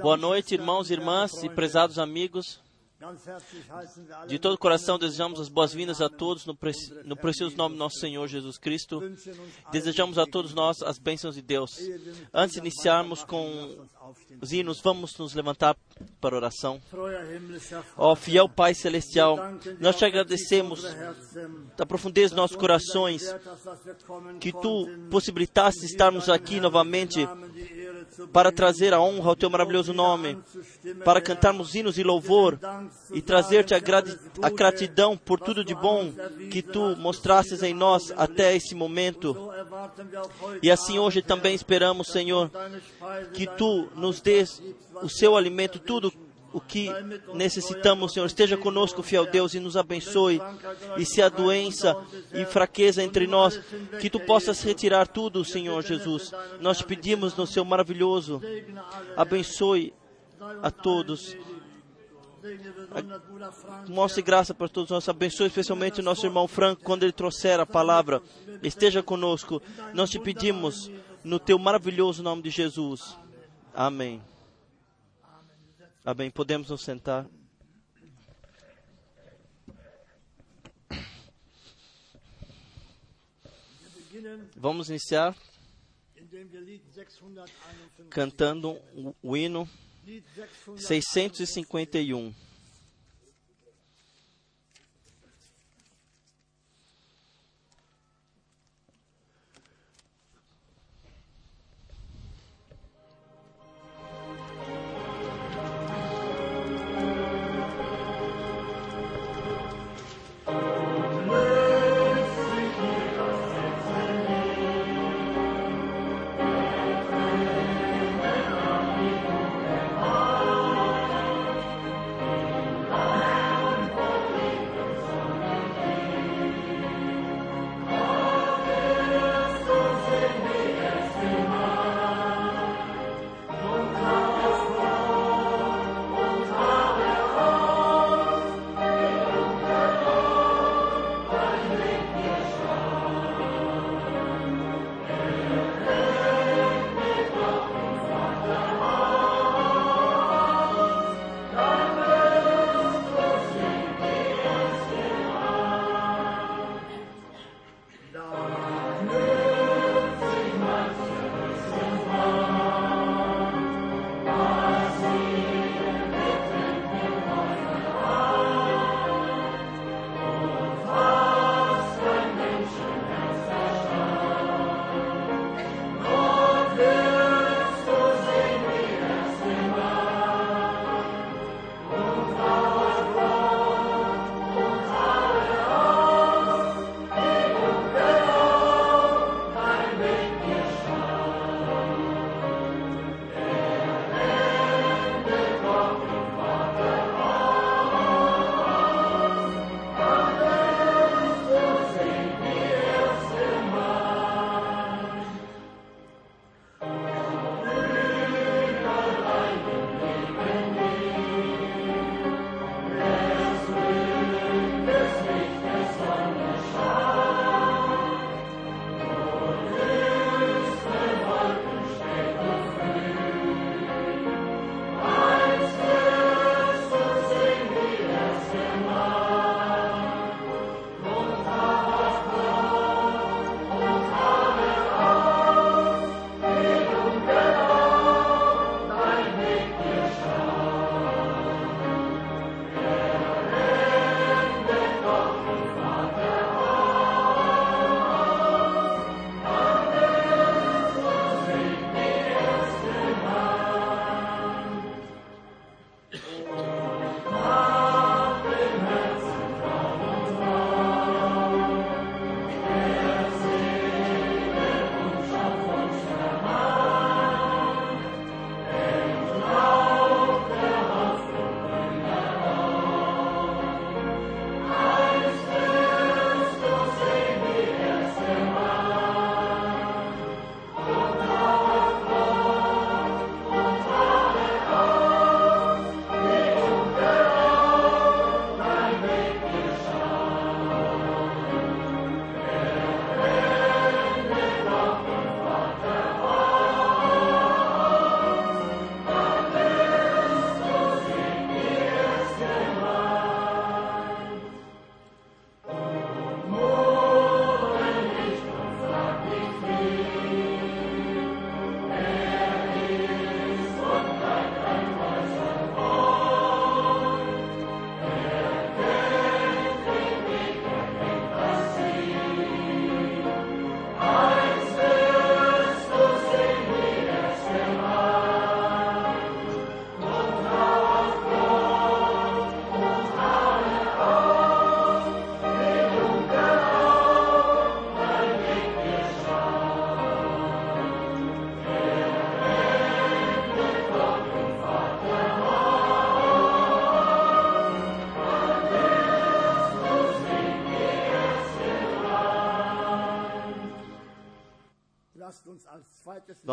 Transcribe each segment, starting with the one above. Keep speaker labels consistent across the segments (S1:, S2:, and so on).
S1: Boa noite, irmãos e irmãs e prezados amigos. De todo o coração desejamos as boas-vindas a todos no, no precioso nome do nosso Senhor Jesus Cristo. Desejamos a todos nós as bênçãos de Deus. Antes de iniciarmos com os hinos, vamos nos levantar para oração. Ó oh, fiel Pai Celestial, nós te agradecemos da profundeza dos nossos corações que tu possibilitaste estarmos aqui novamente para trazer a honra ao teu maravilhoso nome, para cantarmos hinos e louvor e trazer-te a, a gratidão por tudo de bom que tu mostrastes em nós até esse momento. E assim hoje também esperamos, Senhor, que tu nos dês o seu alimento, tudo o que necessitamos, Senhor. Esteja conosco, fiel Deus, e nos abençoe. E se há doença e fraqueza entre nós, que tu possas retirar tudo, Senhor Jesus. Nós te pedimos no seu maravilhoso. Abençoe a todos. Mostre graça para todos nós. Abençoe especialmente o nosso irmão Franco quando ele trouxer a palavra. Esteja conosco. Nós te pedimos no teu maravilhoso nome de Jesus. Amém. Amém. Podemos nos sentar. Vamos iniciar cantando o hino 651.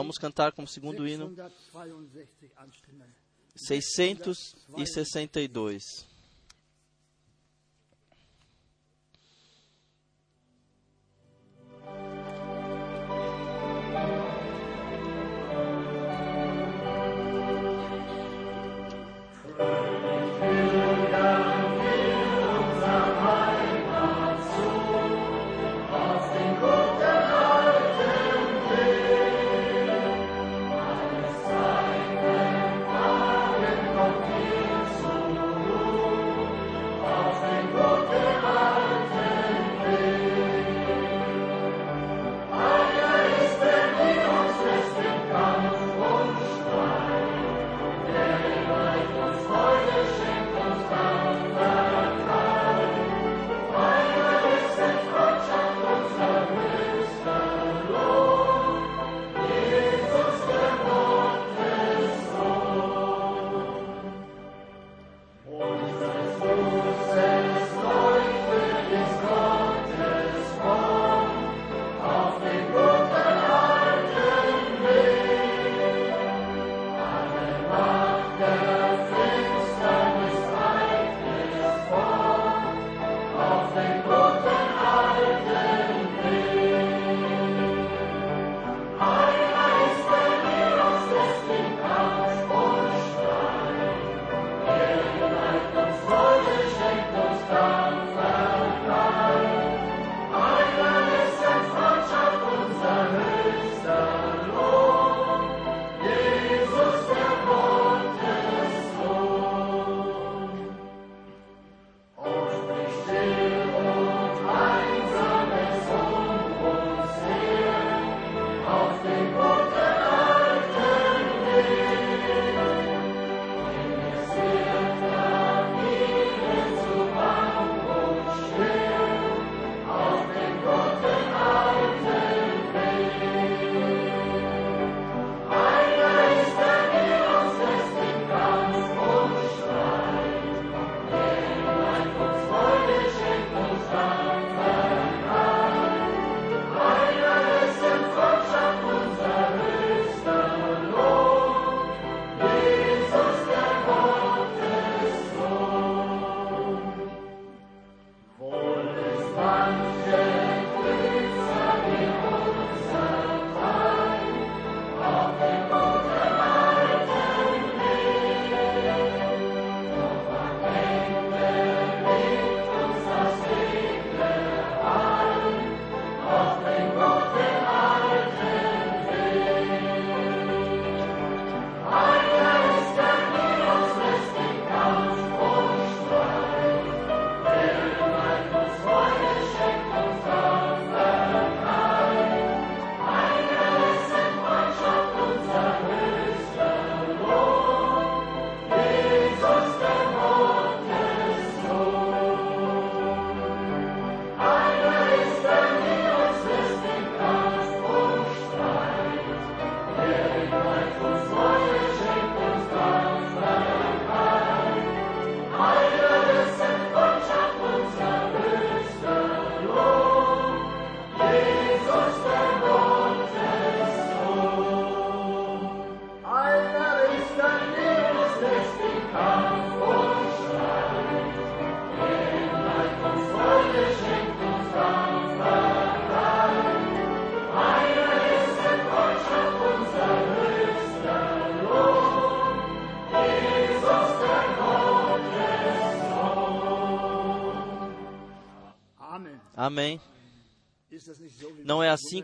S1: Vamos cantar como segundo hino 662.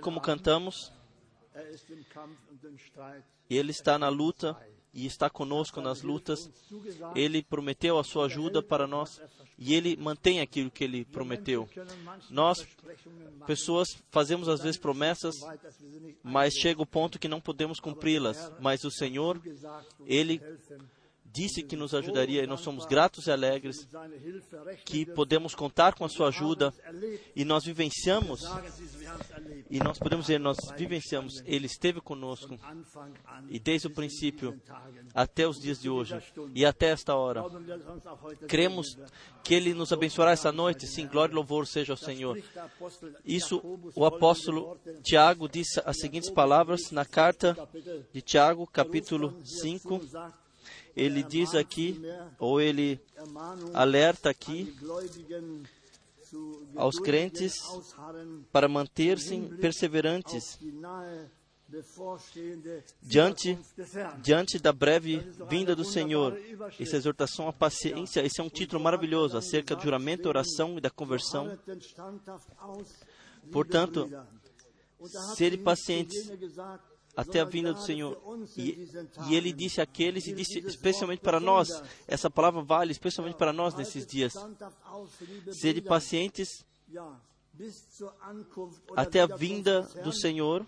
S1: Como cantamos? Ele está na luta e está conosco nas lutas. Ele prometeu a sua ajuda para nós e ele mantém aquilo que ele prometeu. Nós, pessoas, fazemos às vezes promessas, mas chega o ponto que não podemos cumpri-las. Mas o Senhor, ele disse que nos ajudaria e nós somos gratos e alegres que podemos contar com a sua ajuda e nós vivenciamos e nós podemos dizer nós vivenciamos ele esteve conosco e desde o princípio até os dias de hoje e até esta hora. Cremos que ele nos abençoará essa noite. Sim glória e louvor seja ao Senhor. Isso o apóstolo Tiago disse as seguintes palavras na carta de Tiago capítulo 5 ele diz aqui, ou ele alerta aqui aos crentes para manter-se perseverantes diante, diante da breve vinda do Senhor. Essa exortação à paciência, esse é um título maravilhoso acerca do juramento, oração e da conversão. Portanto, ser pacientes até a vinda do Senhor. E, e, ele disse àqueles, e disse especialmente para nós, essa palavra vale especialmente para nós nesses dias. Sede pacientes até a vinda do Senhor.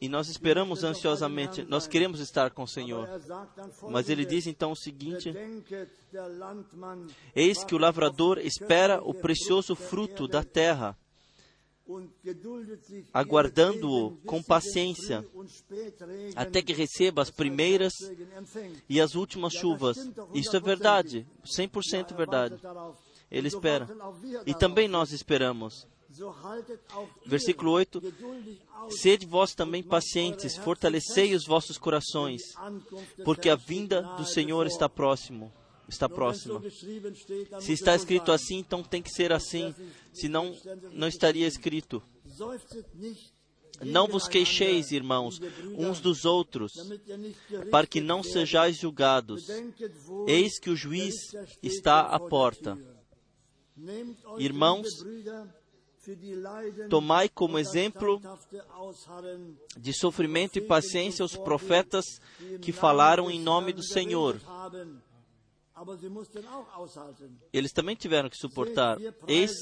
S1: E nós esperamos ansiosamente, nós queremos estar com o Senhor. Mas ele diz então o seguinte: Eis que o lavrador espera o precioso fruto da terra aguardando-o com paciência até que receba as primeiras e as últimas chuvas. Isso é verdade, 100% verdade. Ele espera. E também nós esperamos. Versículo 8: Sede vós também pacientes, fortalecei os vossos corações, porque a vinda do Senhor está próximo está próxima. Se está escrito assim, então tem que ser assim, senão não estaria escrito. Não vos queixeis, irmãos, uns dos outros, para que não sejais julgados. Eis que o juiz está à porta. Irmãos, tomai como exemplo de sofrimento e paciência os profetas que falaram em nome do Senhor. Eles também tiveram que suportar. Eis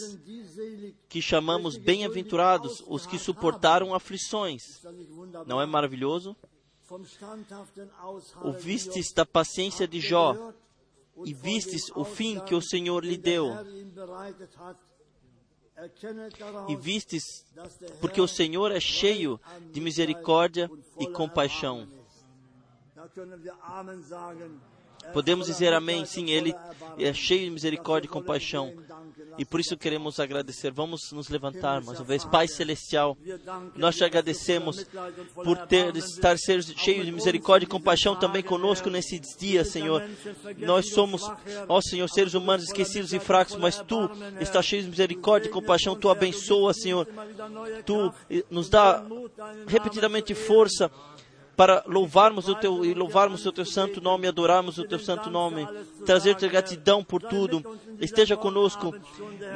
S1: que chamamos bem-aventurados os que suportaram aflições. Não é maravilhoso? O vistes da paciência de Jó e vistes o fim que o Senhor lhe deu. E vistes, porque o Senhor é cheio de misericórdia e compaixão. Podemos dizer amém. Sim, Ele é cheio de misericórdia e compaixão. E por isso queremos agradecer. Vamos nos levantar mais uma vez. Pai Celestial, nós te agradecemos por ter, estar ser cheio de misericórdia e compaixão também conosco nesses dias, Senhor. Nós somos, ó Senhor, seres humanos esquecidos e fracos, mas Tu estás cheio de misericórdia e compaixão. Tu abençoa, Senhor. Tu nos dá repetidamente força para louvarmos o teu e louvarmos o teu santo nome, adorarmos o teu santo nome, trazer-te gratidão por tudo. Esteja conosco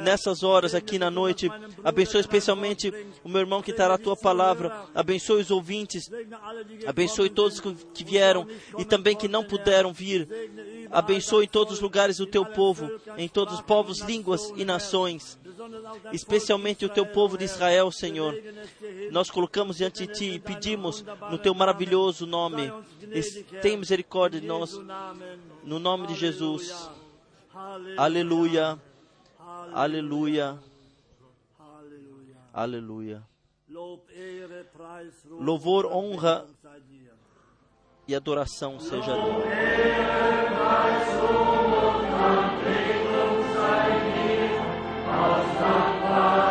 S1: nessas horas aqui na noite. Abençoe especialmente o meu irmão que terá a tua palavra. Abençoe os ouvintes. Abençoe todos que vieram e também que não puderam vir. Abençoe em todos os lugares o teu povo, em todos os povos, línguas e nações especialmente o teu povo de Israel, Senhor. Nós colocamos diante de ti e pedimos no teu maravilhoso nome. Tem misericórdia de nós, no nome de Jesus. Aleluia. Aleluia. Aleluia. Louvor, honra e adoração seja a Hasta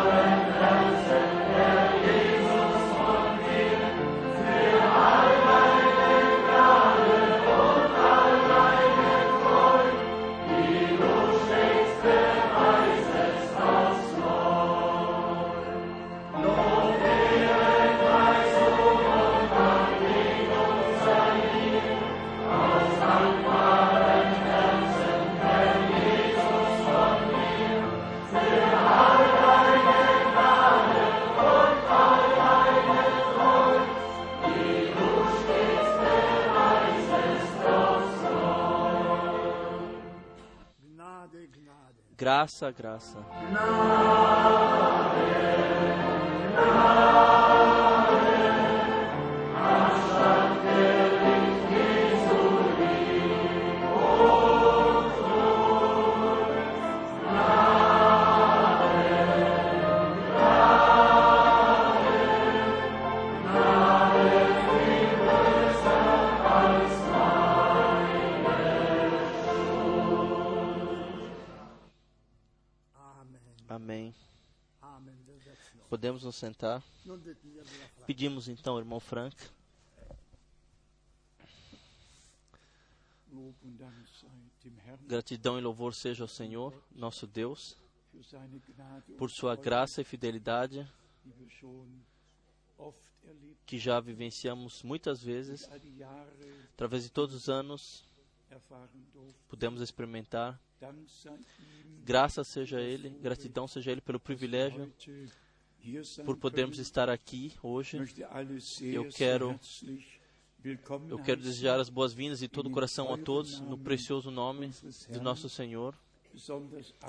S1: Graça, graça.
S2: Vamos nos sentar. Pedimos então, irmão Frank. Gratidão e louvor seja ao Senhor, nosso Deus, por sua graça e fidelidade que já vivenciamos muitas vezes, através de todos os anos, pudemos experimentar. Graças seja a Ele, gratidão seja a Ele pelo privilégio por podermos estar aqui hoje. Eu quero eu quero desejar as boas-vindas de todo o coração a todos, no precioso nome de nosso Senhor,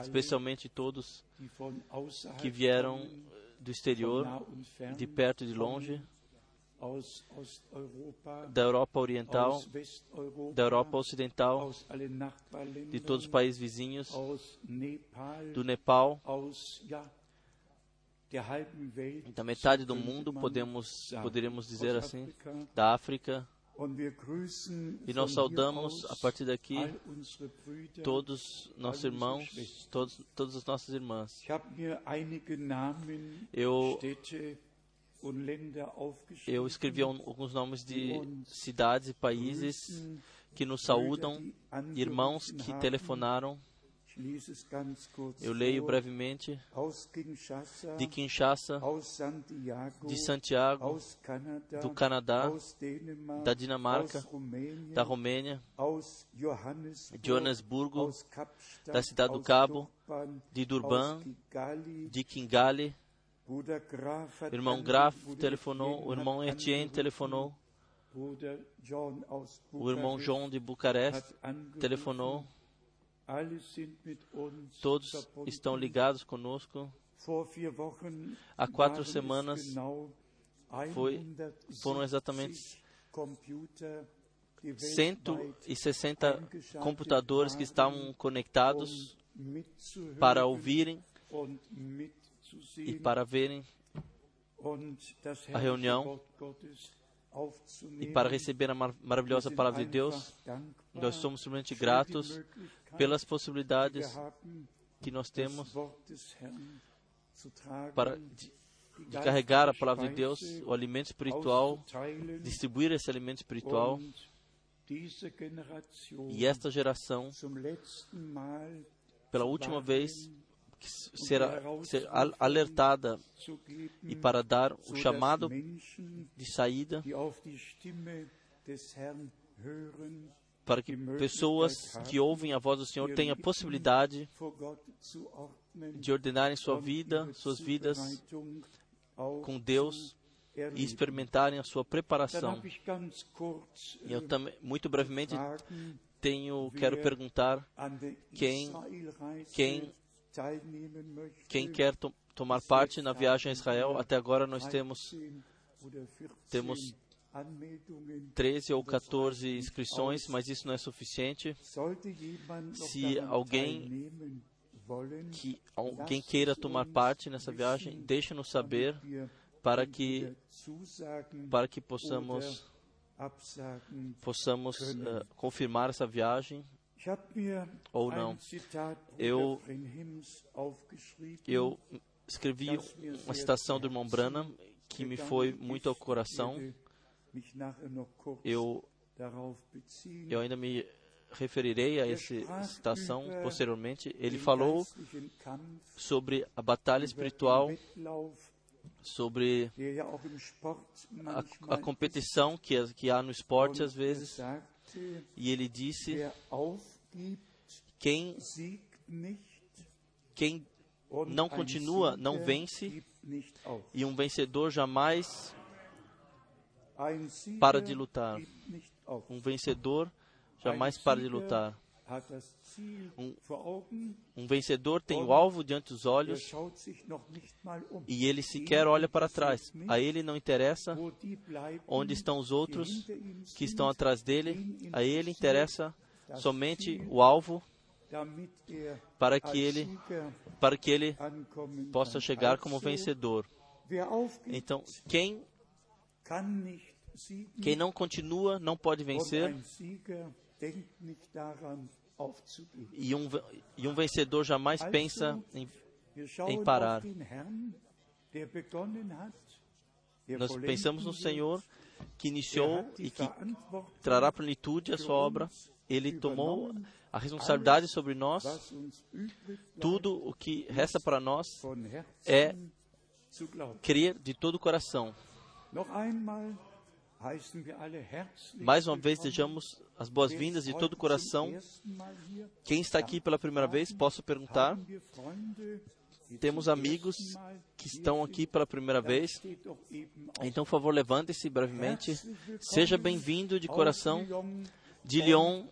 S2: especialmente todos que vieram do exterior, de perto e de longe, da Europa Oriental, da Europa Ocidental, de todos os países vizinhos, do Nepal, da metade do mundo, podemos, poderíamos dizer assim, da África. E nós saudamos a partir daqui todos nossos irmãos, todos, todas as nossas irmãs. Eu, eu escrevi alguns nomes de cidades e países que nos saúdam, irmãos que telefonaram eu leio brevemente. De Kinshasa, de Santiago, do Canadá, da Dinamarca, da Romênia, de Joanesburgo, da cidade do Cabo, de Durban, de Kigali. O irmão Graf telefonou, o irmão Etienne telefonou, o irmão João de Bucareste telefonou. Todos estão ligados conosco. Há quatro semanas foi, foram exatamente 160 computadores que estavam conectados para ouvirem e para verem a reunião e para receber a mar maravilhosa palavra de Deus. Nós somos simplesmente gratos pelas possibilidades que nós temos para de, de carregar a palavra de Deus, o alimento espiritual, distribuir esse alimento espiritual. E esta geração, pela última vez, será ser alertada e para dar o chamado de saída para que pessoas que ouvem a voz do Senhor tenham a possibilidade de ordenarem sua vida, suas vidas com Deus e experimentarem a sua preparação. E eu também, muito brevemente, tenho, quero perguntar quem, quem, quem quer to tomar parte na viagem a Israel. Até agora nós temos, temos 13 ou 14 inscrições, mas isso não é suficiente. Se alguém que alguém queira tomar parte nessa viagem, deixe-nos saber para que para que possamos possamos uh, confirmar essa viagem ou não. Eu eu escrevi uma citação do irmão Branham que me foi muito ao coração eu, eu ainda me referirei a essa citação posteriormente. Ele falou sobre a batalha espiritual, sobre a, a competição que, que há no esporte às vezes. E ele disse: quem, quem não continua, não vence, e um vencedor jamais para de lutar. Um vencedor jamais para de lutar. Um, um, vencedor tem o alvo diante dos olhos e ele sequer olha para trás. A ele não interessa onde estão os outros que estão atrás dele. A ele interessa somente o alvo para que ele para que ele possa chegar como vencedor. Então, quem quem não continua não pode vencer. E um, e um vencedor jamais pensa em, em parar. Nós pensamos no Senhor que iniciou e que trará plenitude a sua obra. Ele tomou a responsabilidade sobre nós. Tudo o que resta para nós é crer de todo o coração. Mais uma vez, desejamos as boas-vindas de todo o coração. Quem está aqui pela primeira vez, posso perguntar? Temos amigos que estão aqui pela primeira vez. Então, por favor, levante-se brevemente. Seja bem-vindo de coração. De Lyon,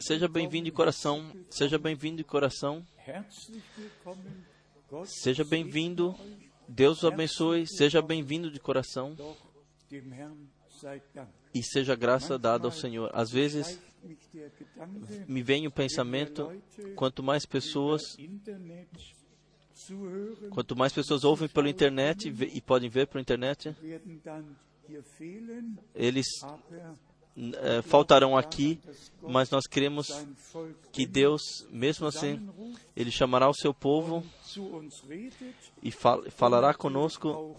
S2: seja bem-vindo de coração. Seja bem-vindo de coração. Seja bem-vindo. Deus o abençoe. Seja bem-vindo de coração. E seja graça dada ao Senhor. Às vezes, me vem o pensamento: quanto mais pessoas Quanto mais pessoas ouvem pela internet e podem ver pela internet, eles faltarão aqui, mas nós queremos que Deus, mesmo assim, Ele chamará o seu povo e fal falará conosco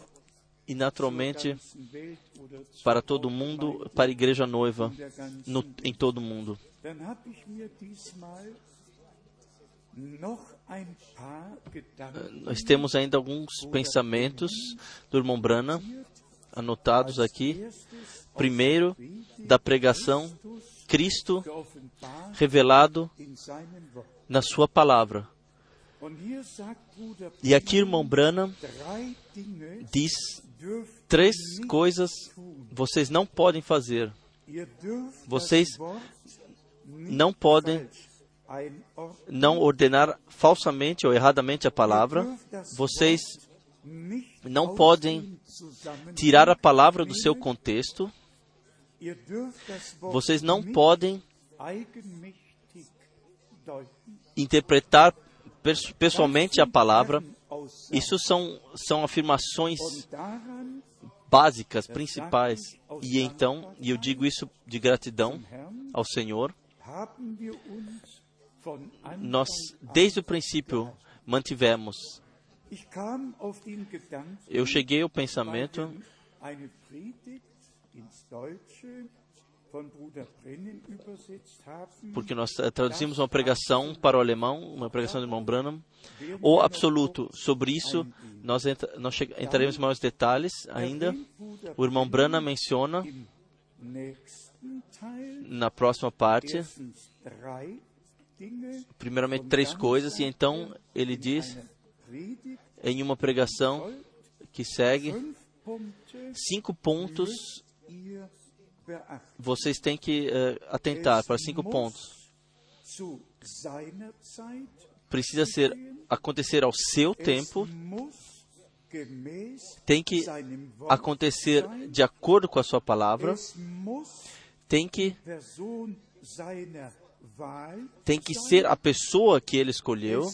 S2: e naturalmente para todo mundo, para a igreja noiva no, em todo o mundo. Nós temos ainda alguns pensamentos do irmão Brana anotados aqui. Primeiro, da pregação, Cristo revelado na Sua palavra. E aqui, irmão Brana diz três coisas vocês não podem fazer. Vocês não podem não ordenar falsamente ou erradamente a palavra. Vocês não podem tirar a palavra do seu contexto. Vocês não podem interpretar pessoalmente a palavra. Isso são, são afirmações básicas, principais. E então, e eu digo isso de gratidão ao Senhor, nós, desde o princípio, mantivemos. Eu cheguei ao pensamento porque nós traduzimos uma pregação para o alemão, uma pregação do irmão Branham, o absoluto. Sobre isso, nós, entra, nós entraremos em maiores detalhes ainda. O irmão Branham menciona na próxima parte primeiramente três coisas, e então ele diz em uma pregação que segue cinco pontos vocês têm que uh, atentar para cinco pontos. Precisa ser acontecer ao seu tempo. Tem que acontecer de acordo com a sua palavra. Tem que tem que ser a pessoa que ele escolheu,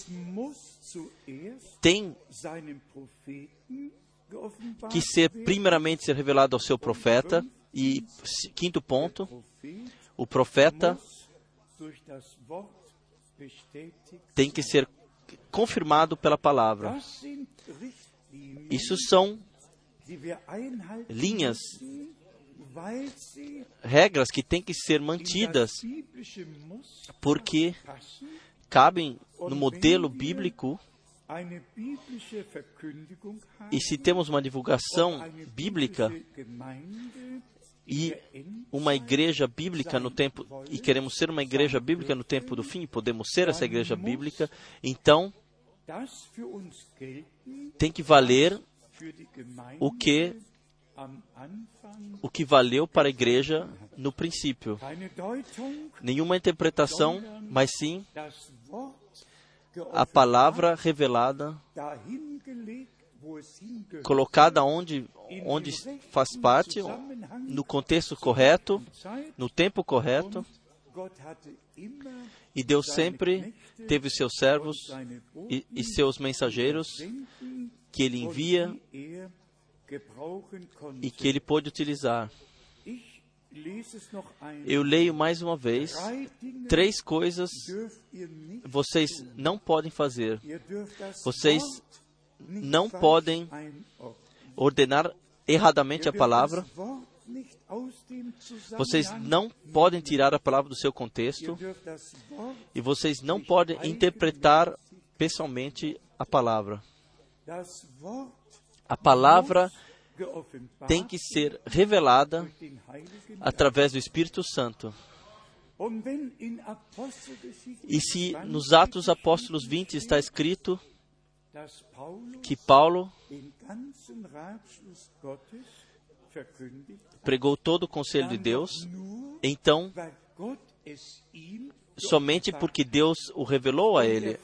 S2: tem que ser primeiramente ser revelado ao seu profeta. e quinto ponto, o profeta tem que ser confirmado pela palavra. Isso são linhas regras que têm que ser mantidas porque cabem no modelo bíblico. E se temos uma divulgação bíblica e uma igreja bíblica no tempo e queremos ser uma igreja bíblica no tempo do fim, podemos ser essa igreja bíblica, então tem que valer o que o que valeu para a igreja no princípio. Nenhuma interpretação, mas sim a palavra revelada, colocada onde, onde faz parte, no contexto correto, no tempo correto. E Deus sempre teve seus servos e, e seus mensageiros que Ele envia e que ele pôde utilizar. Eu leio mais uma vez: três coisas vocês não podem fazer. Vocês não podem ordenar erradamente a palavra. Vocês não podem tirar a palavra do seu contexto e vocês não podem interpretar pessoalmente a palavra. A palavra tem que ser revelada através do Espírito Santo. E se nos Atos Apóstolos 20 está escrito que Paulo pregou todo o conselho de Deus, então, somente porque Deus o revelou a ele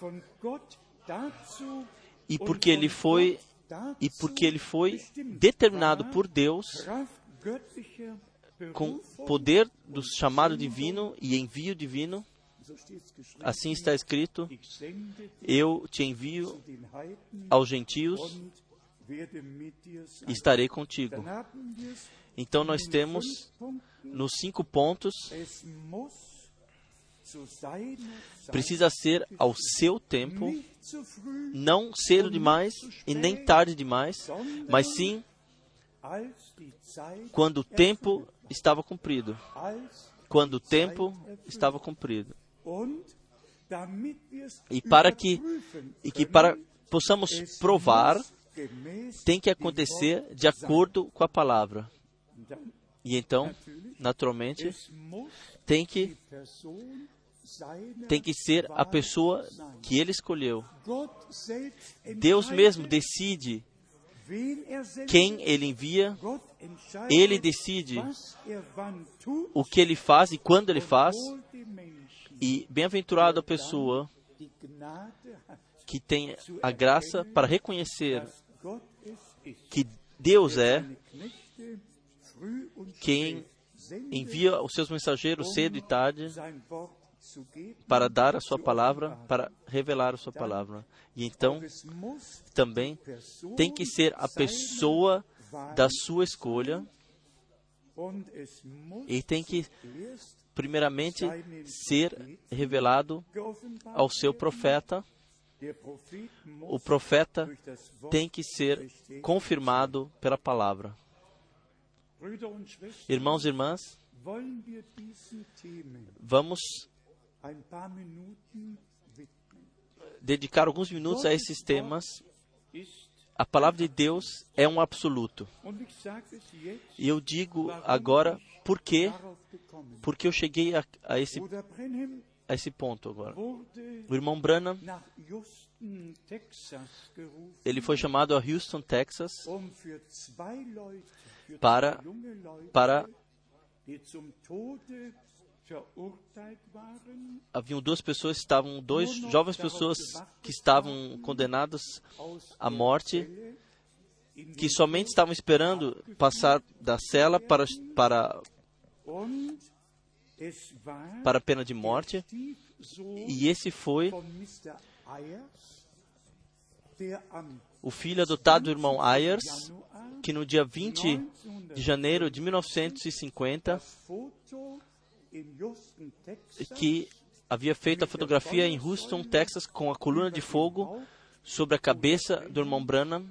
S2: e porque ele foi e porque ele foi determinado por Deus com poder do chamado divino e envio divino, assim está escrito: Eu te envio aos gentios e estarei contigo. Então nós temos nos cinco pontos precisa ser ao seu tempo, não cedo demais e nem tarde demais, mas sim quando o tempo estava cumprido. Quando o tempo estava cumprido. E para que, e que para possamos provar, tem que acontecer de acordo com a palavra. E então, naturalmente, tem que tem que ser a pessoa que ele escolheu. Deus mesmo decide quem ele envia, ele decide o que ele faz e quando ele faz. E bem-aventurado a pessoa que tem a graça para reconhecer que Deus é quem envia os seus mensageiros cedo e tarde para dar a sua palavra, para revelar a sua palavra. E então, também tem que ser a pessoa da sua escolha e tem que, primeiramente, ser revelado ao seu profeta. O profeta tem que ser confirmado pela palavra. Irmãos e irmãs, vamos dedicar alguns minutos a esses temas. A palavra de Deus é um absoluto. E eu digo agora por quê? Porque eu cheguei a, a, esse, a esse ponto agora. O irmão Branham, ele foi chamado a Houston, Texas, para, para haviam duas pessoas estavam dois jovens pessoas que estavam condenadas à morte que somente estavam esperando passar da cela para para para a pena de morte. E esse foi o filho adotado do irmão Ayers que no dia 20 de janeiro de 1950 que havia feito a fotografia em Houston, Texas, com a coluna de fogo sobre a cabeça do irmão Branham.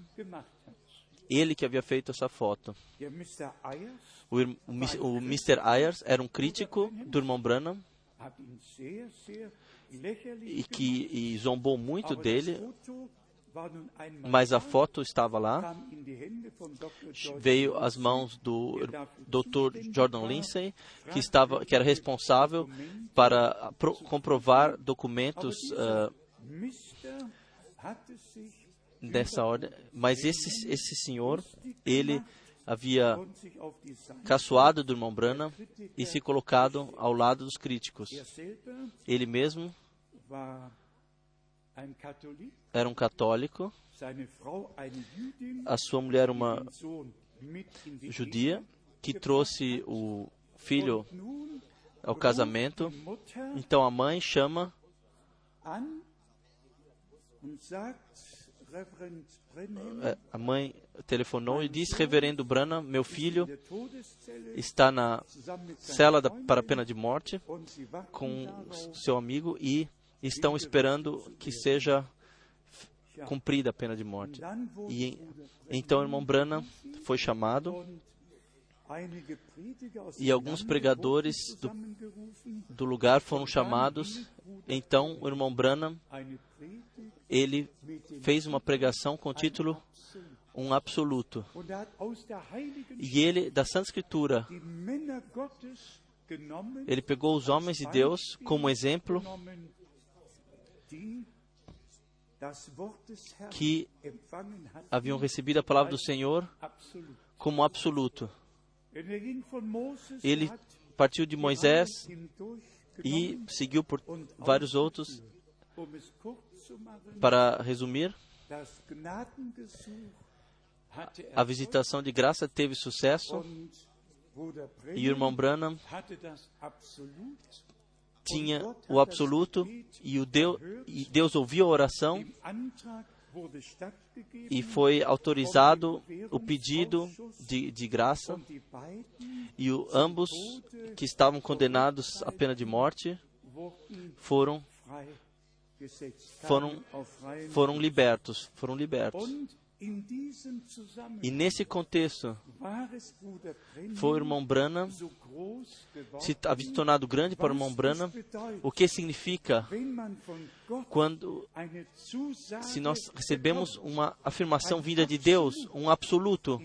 S2: Ele que havia feito essa foto. O, o, o Mr. Ayers era um crítico do irmão Branham e que e zombou muito dele, mas a foto estava lá. Veio às mãos do Dr. Jordan Lindsay, que estava, que era responsável para pro, comprovar documentos uh, dessa ordem. Mas esse esse senhor, ele havia caçoado do irmão Branham e se colocado ao lado dos críticos. Ele mesmo era um católico, a sua mulher uma judia que trouxe o filho ao casamento. Então a mãe chama é, a mãe telefonou e disse: Reverendo Branham, meu filho está na cela da, para a pena de morte com seu amigo e estão esperando que seja cumprida a pena de morte. E então o irmão Branham foi chamado e alguns pregadores do, do lugar foram chamados. Então o irmão Branham ele fez uma pregação com o título um absoluto. E ele, da Santa Escritura, ele pegou os homens de Deus como exemplo que haviam recebido a palavra do Senhor como absoluto. Ele partiu de Moisés e seguiu por vários outros. Para resumir, a visitação de graça teve sucesso e o irmão Branham tinha o absoluto e, o Deus, e Deus ouviu a oração e foi autorizado o pedido de, de graça e o, ambos que estavam condenados à pena de morte foram foram foram libertos foram libertos e nesse contexto, foi o irmão Branham se havia se tornado grande para o irmão Branham. O que significa quando, se nós recebemos uma afirmação vinda de Deus, um absoluto,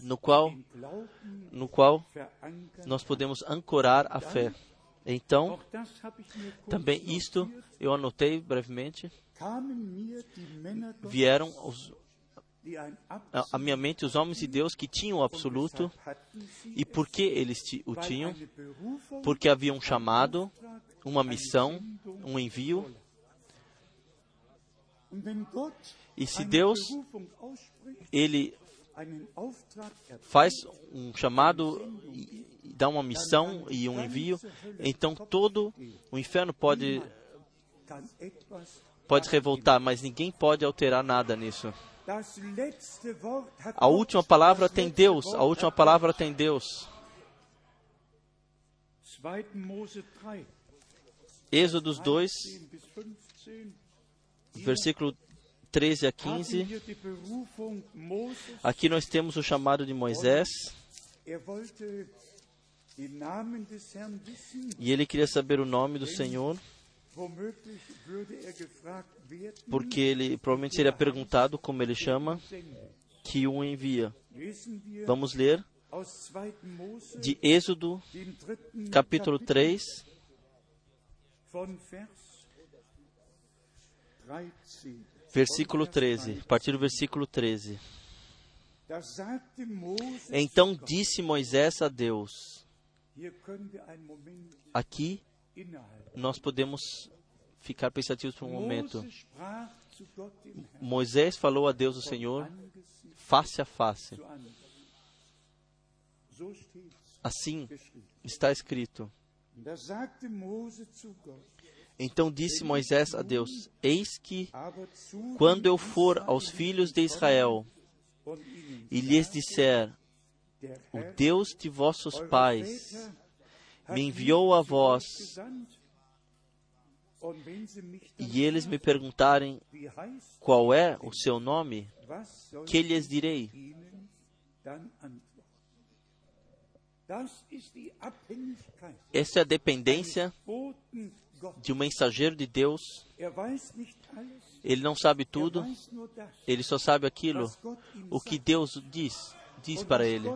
S2: no qual, no qual nós podemos ancorar a fé. Então, também isto eu anotei brevemente vieram os, a minha mente os homens de Deus que tinham o absoluto. E por que eles o tinham? Porque havia um chamado, uma missão, um envio. E se Deus, Ele faz um chamado, dá uma missão e um envio, então todo o inferno pode pode revoltar, mas ninguém pode alterar nada nisso. A última palavra tem Deus. A última palavra tem Deus. Êxodos 2, versículo 13 a 15. Aqui nós temos o chamado de Moisés. E ele queria saber o nome do Senhor porque ele provavelmente seria perguntado como ele chama, que o envia. Vamos ler de Êxodo, capítulo 3, versículo 13, a partir do versículo 13. Então disse Moisés a Deus: Aqui nós podemos ficar pensativos por um momento. Moisés falou a Deus, o Senhor, face a face. Assim está escrito. Então disse Moisés a Deus: Eis que, quando eu for aos filhos de Israel e lhes disser, o Deus de vossos pais me enviou a vós, e eles me perguntarem qual é o seu nome, que lhes direi? Essa é a dependência de um mensageiro de Deus. Ele não sabe tudo, ele só sabe aquilo, o que Deus diz diz para ele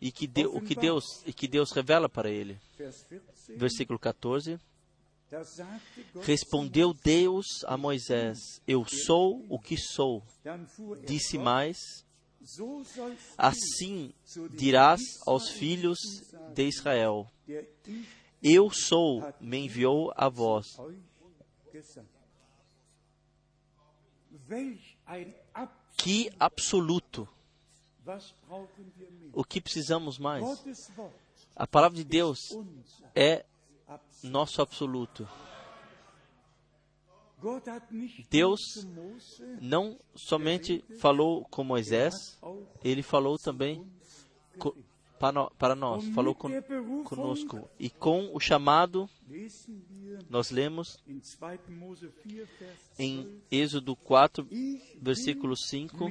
S2: e que de, o que Deus e que Deus revela para ele. Versículo 14. Respondeu Deus a Moisés: Eu sou o que sou. Disse mais: Assim dirás aos filhos de Israel: Eu sou, me enviou a vós. Que absoluto! O que precisamos mais? A palavra de Deus é nosso absoluto. Deus não somente falou com Moisés, ele falou também para, nós, falou con, conosco. E com o chamado, nós lemos
S3: in 2. Mose 4, Vers 12,
S2: em Êxodo 4,
S3: Ich
S2: versículo 5: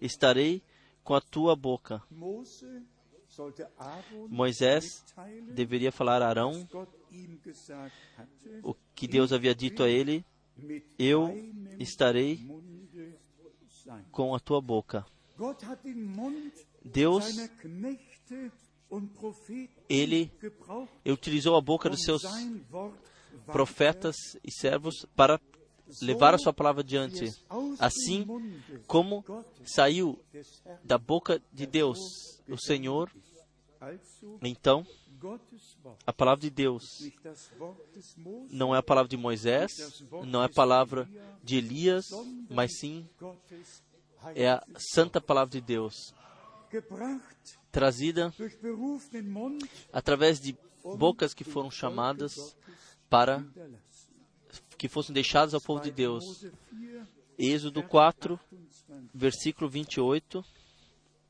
S2: Estarei com a tua boca. Moisés deveria falar a Arão o que Deus havia dito a ele: Eu estarei com a tua boca. Deus, ele utilizou a boca dos seus profetas e servos para levar a sua palavra
S3: aus
S2: Assim como saiu da boca de Deus, o Senhor, então a palavra de Deus não é a palavra de Moisés, não é a palavra de Elias, mas sim é a santa palavra de Deus, trazida através de bocas que foram chamadas para. Que fossem deixadas ao povo de Deus.
S3: Mose 4,
S2: Êxodo 4,
S3: 28.
S2: versículo 28,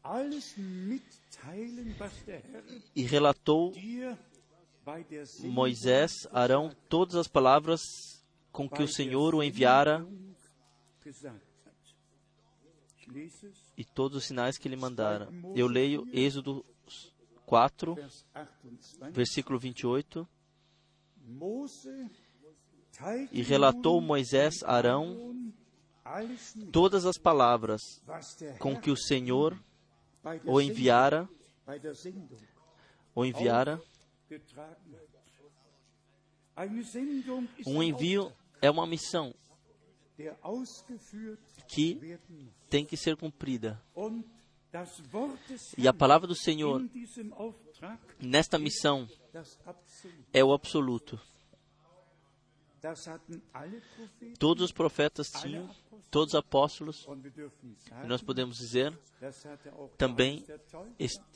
S3: Alles mitteilen, was der Herr
S2: e relatou Moisés, Arão, todas as palavras com que o Senhor o enviara e todos os sinais que ele mandara. Eu leio Êxodo 4,
S3: Vers 28.
S2: versículo 28,
S3: Mose teilte
S2: e relatou Moisés, Arão,
S3: alles mit,
S2: todas as palavras com que o Senhor o enviara, o enviara. Um envio é uma missão que tem que ser cumprida. E a palavra do Senhor nesta missão é o absoluto. Todos os profetas tinham, todos os apóstolos, e nós podemos dizer, também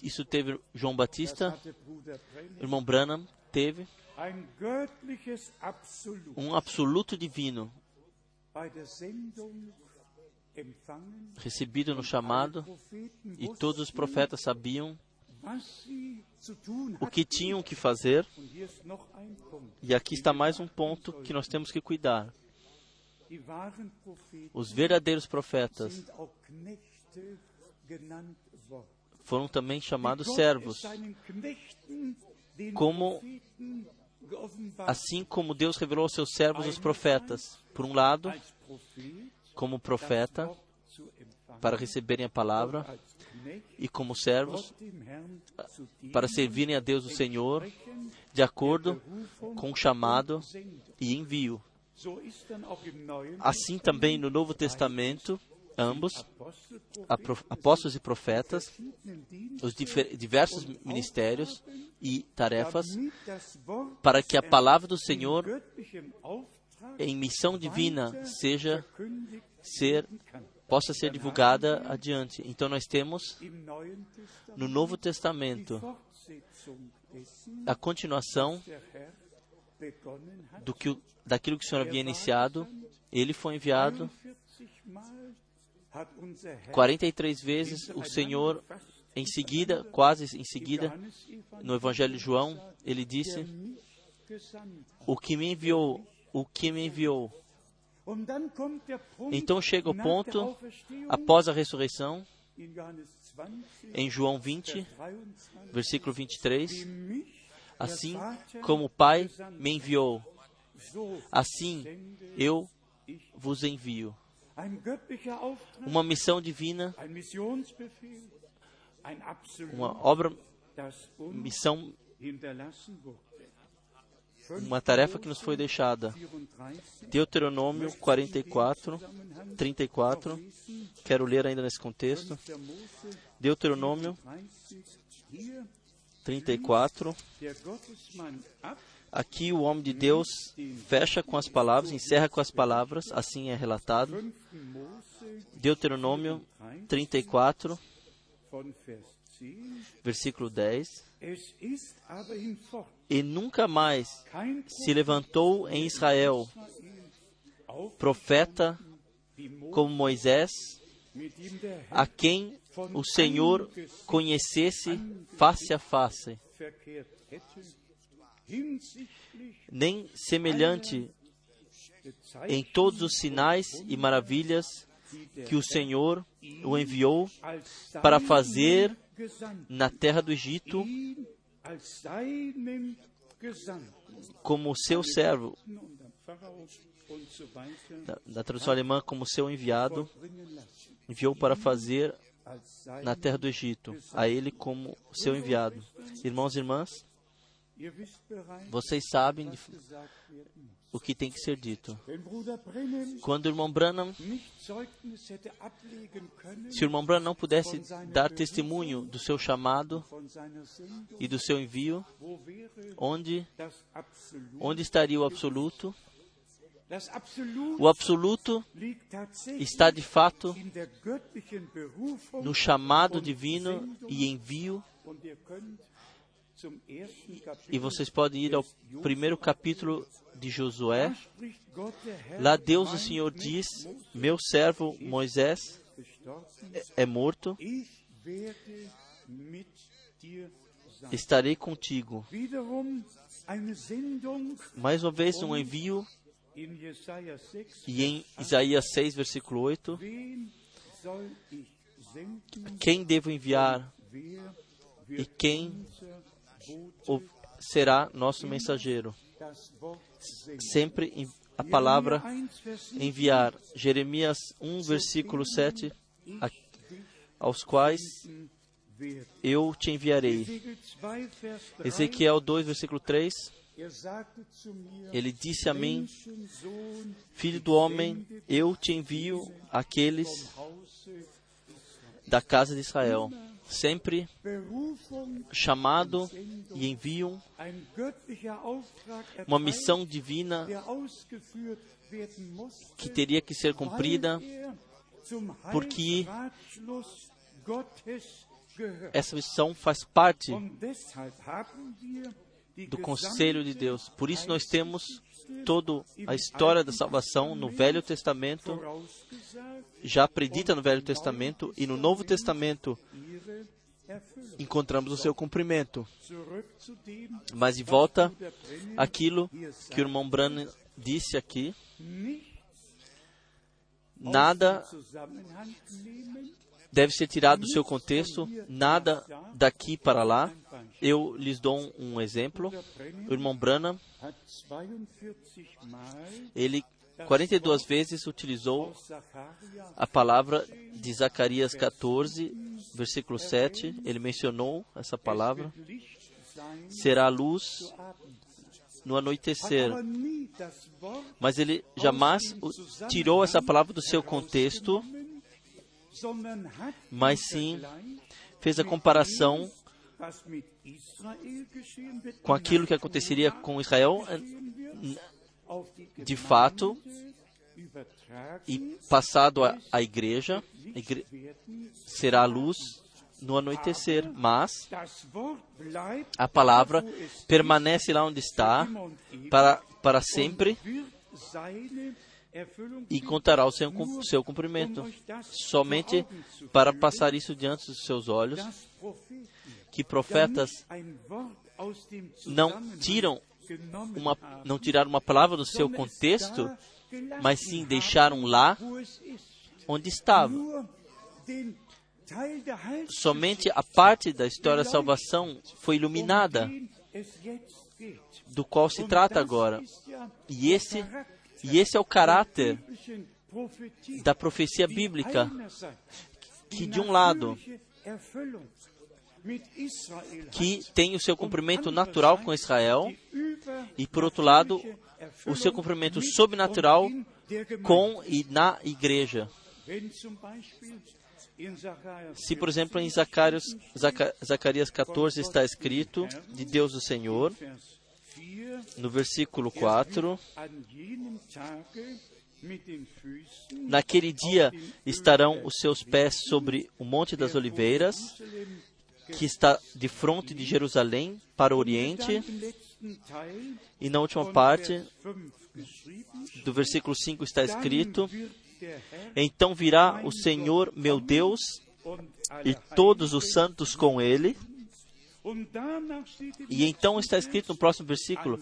S2: isso teve João Batista, irmão Branham teve um absoluto divino recebido no chamado e todos os profetas sabiam o que tinham que fazer. E aqui está mais um ponto que nós temos que cuidar. Os verdadeiros profetas foram também chamados servos, Como- assim como Deus revelou aos seus servos os profetas. Por um lado, como profeta, para receberem a palavra, e como servos, para servirem a Deus o Senhor, de acordo com o chamado e envio. Assim também no Novo Testamento, ambos, apóstolos e profetas, os diversos ministérios e tarefas, para que a palavra do Senhor, em missão divina, seja ser. Possa ser divulgada adiante. Então nós temos no Novo Testamento a continuação do que daquilo que o Senhor havia iniciado. Ele foi enviado
S3: 41 Mal hat unser Herr
S2: 43 vezes. O Senhor, em seguida, quase em seguida, no Evangelho de João, ele disse: O que me enviou, o que me enviou. Então chega o ponto, após a ressurreição, em João 20, versículo 23, assim como o Pai me enviou, assim eu vos envio. Uma missão divina, uma obra, missão, uma tarefa que nos foi deixada. Deuteronômio 44, 34. Quero ler ainda nesse contexto. Deuteronômio 34. Aqui o homem de Deus fecha com as palavras, encerra com as palavras, assim é relatado. Deuteronômio 34, versículo 10. E nunca mais se levantou em Israel. Profeta como Moisés, a quem o Senhor conhecesse face a face, nem semelhante em todos os sinais e maravilhas que o Senhor o enviou para fazer na terra do Egito como seu servo, da, da tradução alemã, como seu enviado, enviou para fazer na terra do Egito, a ele como seu enviado. Irmãos e irmãs, vocês sabem o que tem que ser dito. Quando o irmão Branham, se o irmão Branham não pudesse dar testemunho do seu chamado e do seu envio, onde, onde estaria o absoluto? O absoluto está de fato no chamado divino e envio. E vocês podem ir ao primeiro capítulo de Josué. Lá Deus, o Senhor, diz: Meu servo Moisés é morto, estarei contigo. Mais uma vez, um envio e em Isaías 6, versículo 8, quem devo enviar e quem será nosso mensageiro? Sempre a palavra enviar. Jeremias 1, versículo 7, aos quais eu te enviarei. Ezequiel 2, versículo 3. Ele disse a mim: Filho do homem, eu te envio aqueles da casa de Israel. Sempre chamado e enviam uma missão divina que teria que ser cumprida, porque essa missão faz parte do conselho de Deus. Por isso nós temos toda a história da salvação no Velho Testamento, já predita no Velho Testamento, e no Novo Testamento encontramos o seu cumprimento. Mas de volta aquilo que o irmão Bran disse aqui, nada deve ser tirado do seu contexto, nada daqui para lá. Eu lhes dou um exemplo. O irmão Branham, ele 42 vezes utilizou a palavra de Zacarias 14, versículo 7. Ele mencionou essa palavra. Será luz no anoitecer. Mas ele jamais tirou essa palavra do seu contexto mas sim fez a comparação com aquilo que aconteceria com Israel de fato e passado a, a igreja, a igre será a luz no anoitecer, mas a palavra permanece lá onde está para, para sempre e contará o seu, seu cumprimento. Somente para passar isso diante dos seus olhos, que profetas não tiram uma, não tiraram uma palavra do seu contexto, mas sim deixaram lá onde estava. Somente a parte da história da salvação foi iluminada, do qual se trata agora. E esse e esse é o caráter da profecia bíblica, que de um lado que tem o seu cumprimento natural com Israel e por outro lado o seu cumprimento sobrenatural com e na igreja. Se, por exemplo, em Zacarias, Zacarias 14 está escrito de Deus o Senhor, no versículo 4, Naquele dia estarão os seus pés sobre o Monte das Oliveiras, que está de frente de Jerusalém para o Oriente. E na última parte do versículo 5 está escrito: Então virá o Senhor meu Deus e todos os santos com ele. E então está escrito no próximo versículo: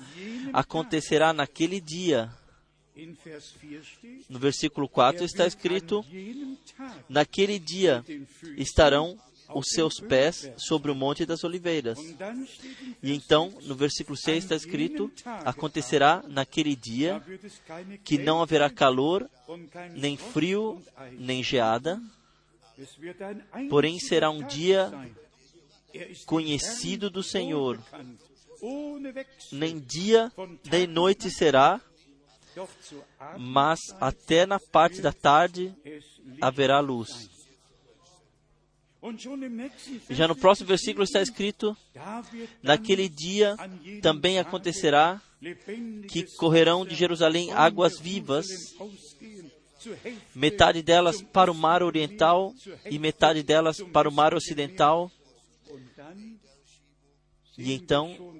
S2: acontecerá naquele dia. No versículo 4 está escrito: naquele dia estarão os seus pés sobre o Monte das Oliveiras. E então, no versículo 6 está escrito: Acontecerá naquele dia que não haverá calor, nem frio, nem geada, porém será um dia conhecido do Senhor. Nem dia nem noite será, mas até na parte da tarde haverá luz. Já no próximo versículo está escrito: Naquele dia também acontecerá que correrão de Jerusalém águas vivas, metade delas para o mar oriental e metade delas para o mar ocidental. E então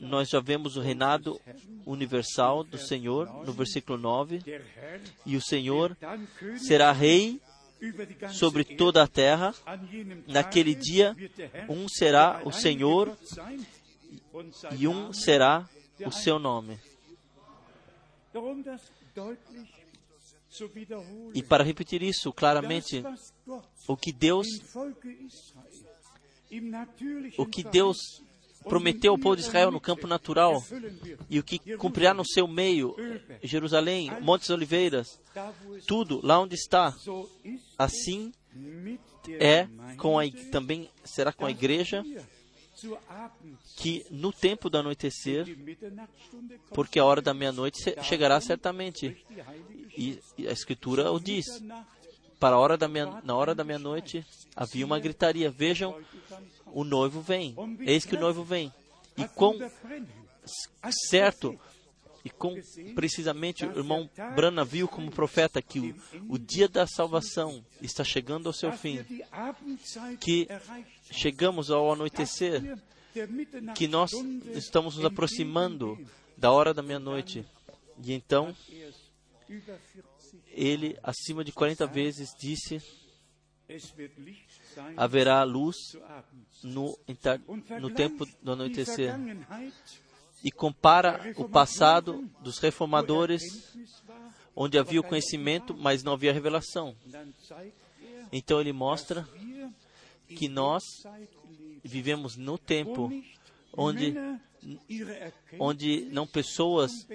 S2: nós já vemos o reinado universal do Senhor no versículo 9. E o Senhor será rei sobre toda a terra. Naquele dia, um será o Senhor e um será o seu nome. E para repetir isso claramente, o que Deus o que Deus prometeu ao povo de Israel no campo natural e o que cumprirá no seu meio, Jerusalém, Montes Oliveiras, tudo lá onde está, assim é com a, também será com a igreja que no tempo do anoitecer, porque a hora da meia-noite chegará certamente, e a Escritura o diz. Para hora da meia, na hora da meia-noite havia uma gritaria: Vejam, o noivo vem. Eis que o noivo vem. E com certo e com precisamente o irmão Brana viu como profeta que o, o dia da salvação está chegando ao seu fim, que chegamos ao anoitecer, que nós estamos nos aproximando da hora da meia-noite. E então ele, acima de 40 vezes, disse: haverá luz no, no tempo do anoitecer. E compara o passado dos reformadores, onde havia o conhecimento, mas não havia revelação. Então ele mostra que nós vivemos no tempo onde onde não pessoas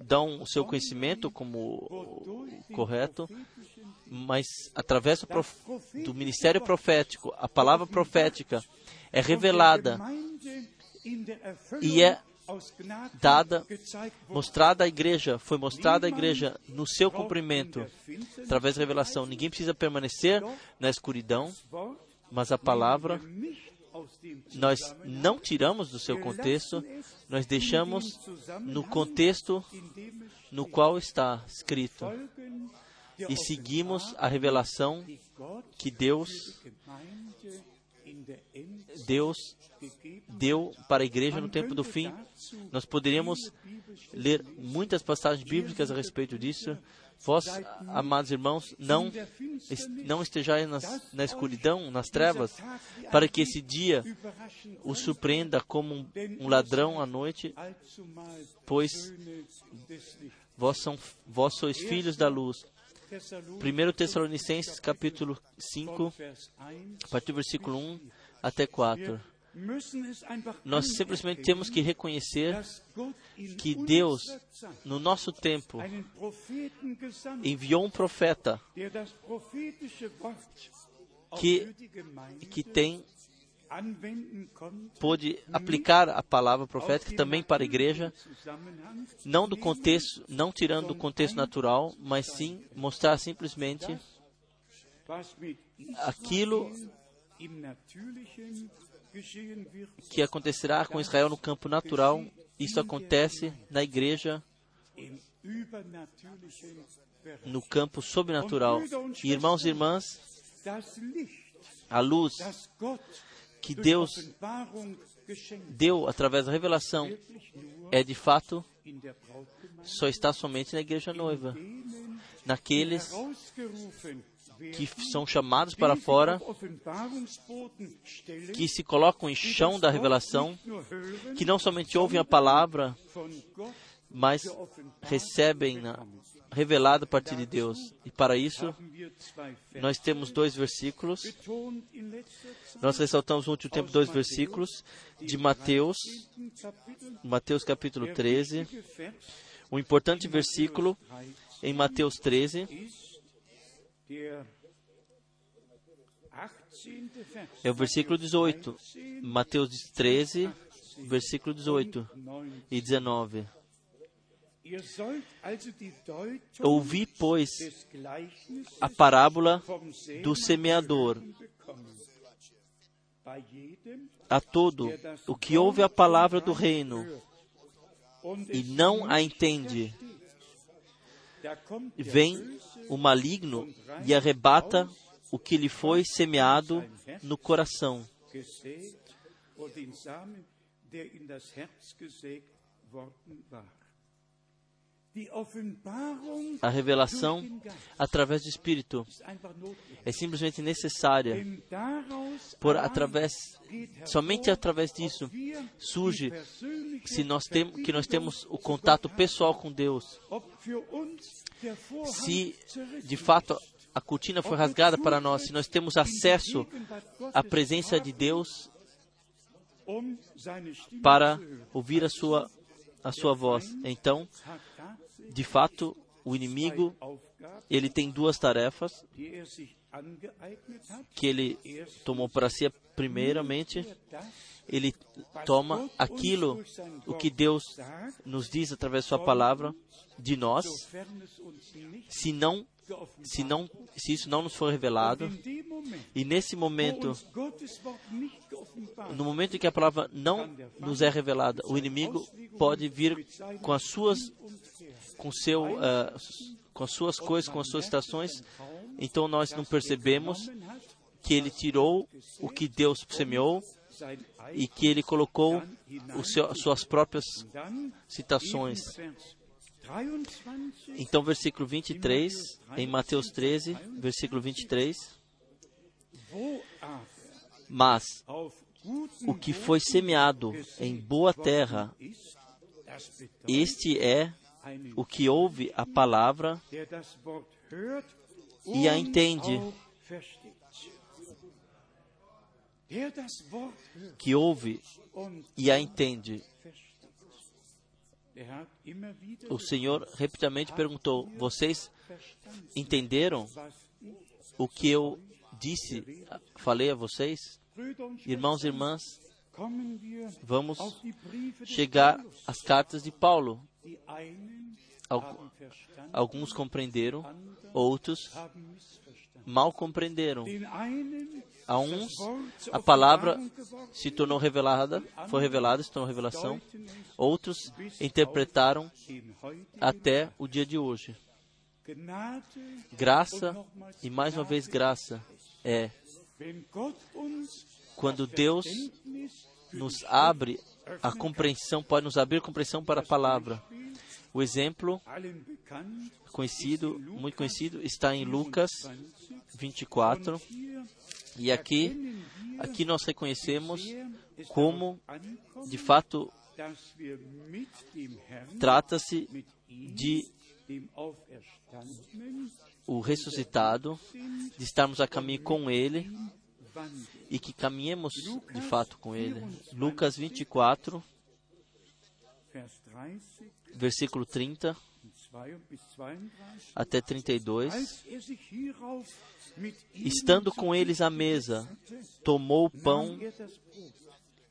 S2: dão o seu conhecimento como correto, mas através do, ministério profético, a palavra profética é revelada e é dada, mostrada à igreja, foi mostrada à igreja no seu cumprimento, através da revelação. Ninguém precisa permanecer na escuridão, mas a palavra nós não tiramos do seu contexto, nós deixamos no contexto no qual está escrito e seguimos a revelação que Deus Deus deu para a igreja no tempo do fim. Nós poderíamos ler muitas passagens bíblicas a respeito disso. Vós, amados irmãos, não, não estejais na escuridão, nas trevas, para que esse dia o surpreenda como um, um ladrão à noite, pois vós, são, vós sois filhos da luz. 1 Tessalonicenses capítulo 5, a partir do versículo 1 até 4. Nós simplesmente temos que reconhecer que Deus, no nosso tempo, enviou um profeta que, que tem pôde aplicar a palavra profética também para a igreja, não do contexto, não tirando do contexto natural, mas sim mostrar simplesmente aquilo que acontecerá com Israel no campo natural, isso acontece na igreja no campo sobrenatural. E, irmãos e irmãs, a luz que Deus deu através da revelação é de fato só está somente na igreja noiva. Naqueles que são chamados para fora, que se colocam em chão da revelação, que não somente ouvem a palavra, mas recebem-na revelada a partir de Deus. E para isso, nós temos dois versículos. Nós ressaltamos no último tempo dois versículos de Mateus, Mateus capítulo
S3: der
S2: 13,
S3: wichtige Vers.
S2: Um importante versículo
S3: 13
S2: em Mateus 13,
S3: ist der 18. Vers.
S2: É o versículo 18. Mateus 13, versículo 18 e 19.
S3: Ihr sollt also die Deutung
S2: Ouvi, pois, a parábola do semeador. A todo o que ouve a palavra do reino e não a entende,
S3: versteht, da kommt der
S2: vem o maligno e arrebata o que lhe foi semeado no coração.
S3: der in das Herz worden war.
S2: A revelação através do Espírito. É simplesmente necessária, por através, somente através disso surge se nós, tem, que nós temos o contato pessoal com Deus, se de fato a cortina foi rasgada para nós, se nós temos acesso à presença de Deus para ouvir a sua, a sua voz. Então, de fato, o inimigo ele tem duas tarefas que ele tomou para si. Primeiramente, ele toma aquilo o que Deus nos diz através de sua palavra de nós, se não se não se isso não nos for revelado e nesse momento no momento em que a palavra não nos é revelada o inimigo pode vir com as suas com seu ah, com as suas coisas com as suas estações então nós não percebemos que ele tirou o que Deus semeou e que ele colocou seu, suas próprias citações.
S3: Eben Vers 23,
S2: então versículo 23 em Mateus 13 versículo 23
S3: wo aber
S2: mas o que foi semeado em boa terra este é o que ouve a palavra e a entende. que ouve e a entende o Senhor repetidamente perguntou vocês entenderam o que eu disse falei a vocês irmãos e irmãs vamos chegar às cartas de Paulo Alguns compreenderam outros mal compreenderam. A uns a palavra se tornou revelada foi revelada se tornou revelação. Outros interpretaram até o dia de hoje. Graça e mais uma vez graça é quando Deus nos abre a compreensão, pode nos abrir a compreensão para a palavra. O exemplo conhecido, muito conhecido, está em Lucas 24.
S3: Und hier
S2: E aqui, aqui nós reconhecemos como, de fato, trata-se de o ressuscitado, de estarmos a caminho com Ele e que caminhemos de fato com Ele. Lucas 24,
S3: Vers 30
S2: versículo 30
S3: und 2 bis 32.
S2: até 32.
S3: Als er sich hierauf mit ihnen
S2: Estando com eles à mesa, tomou o pão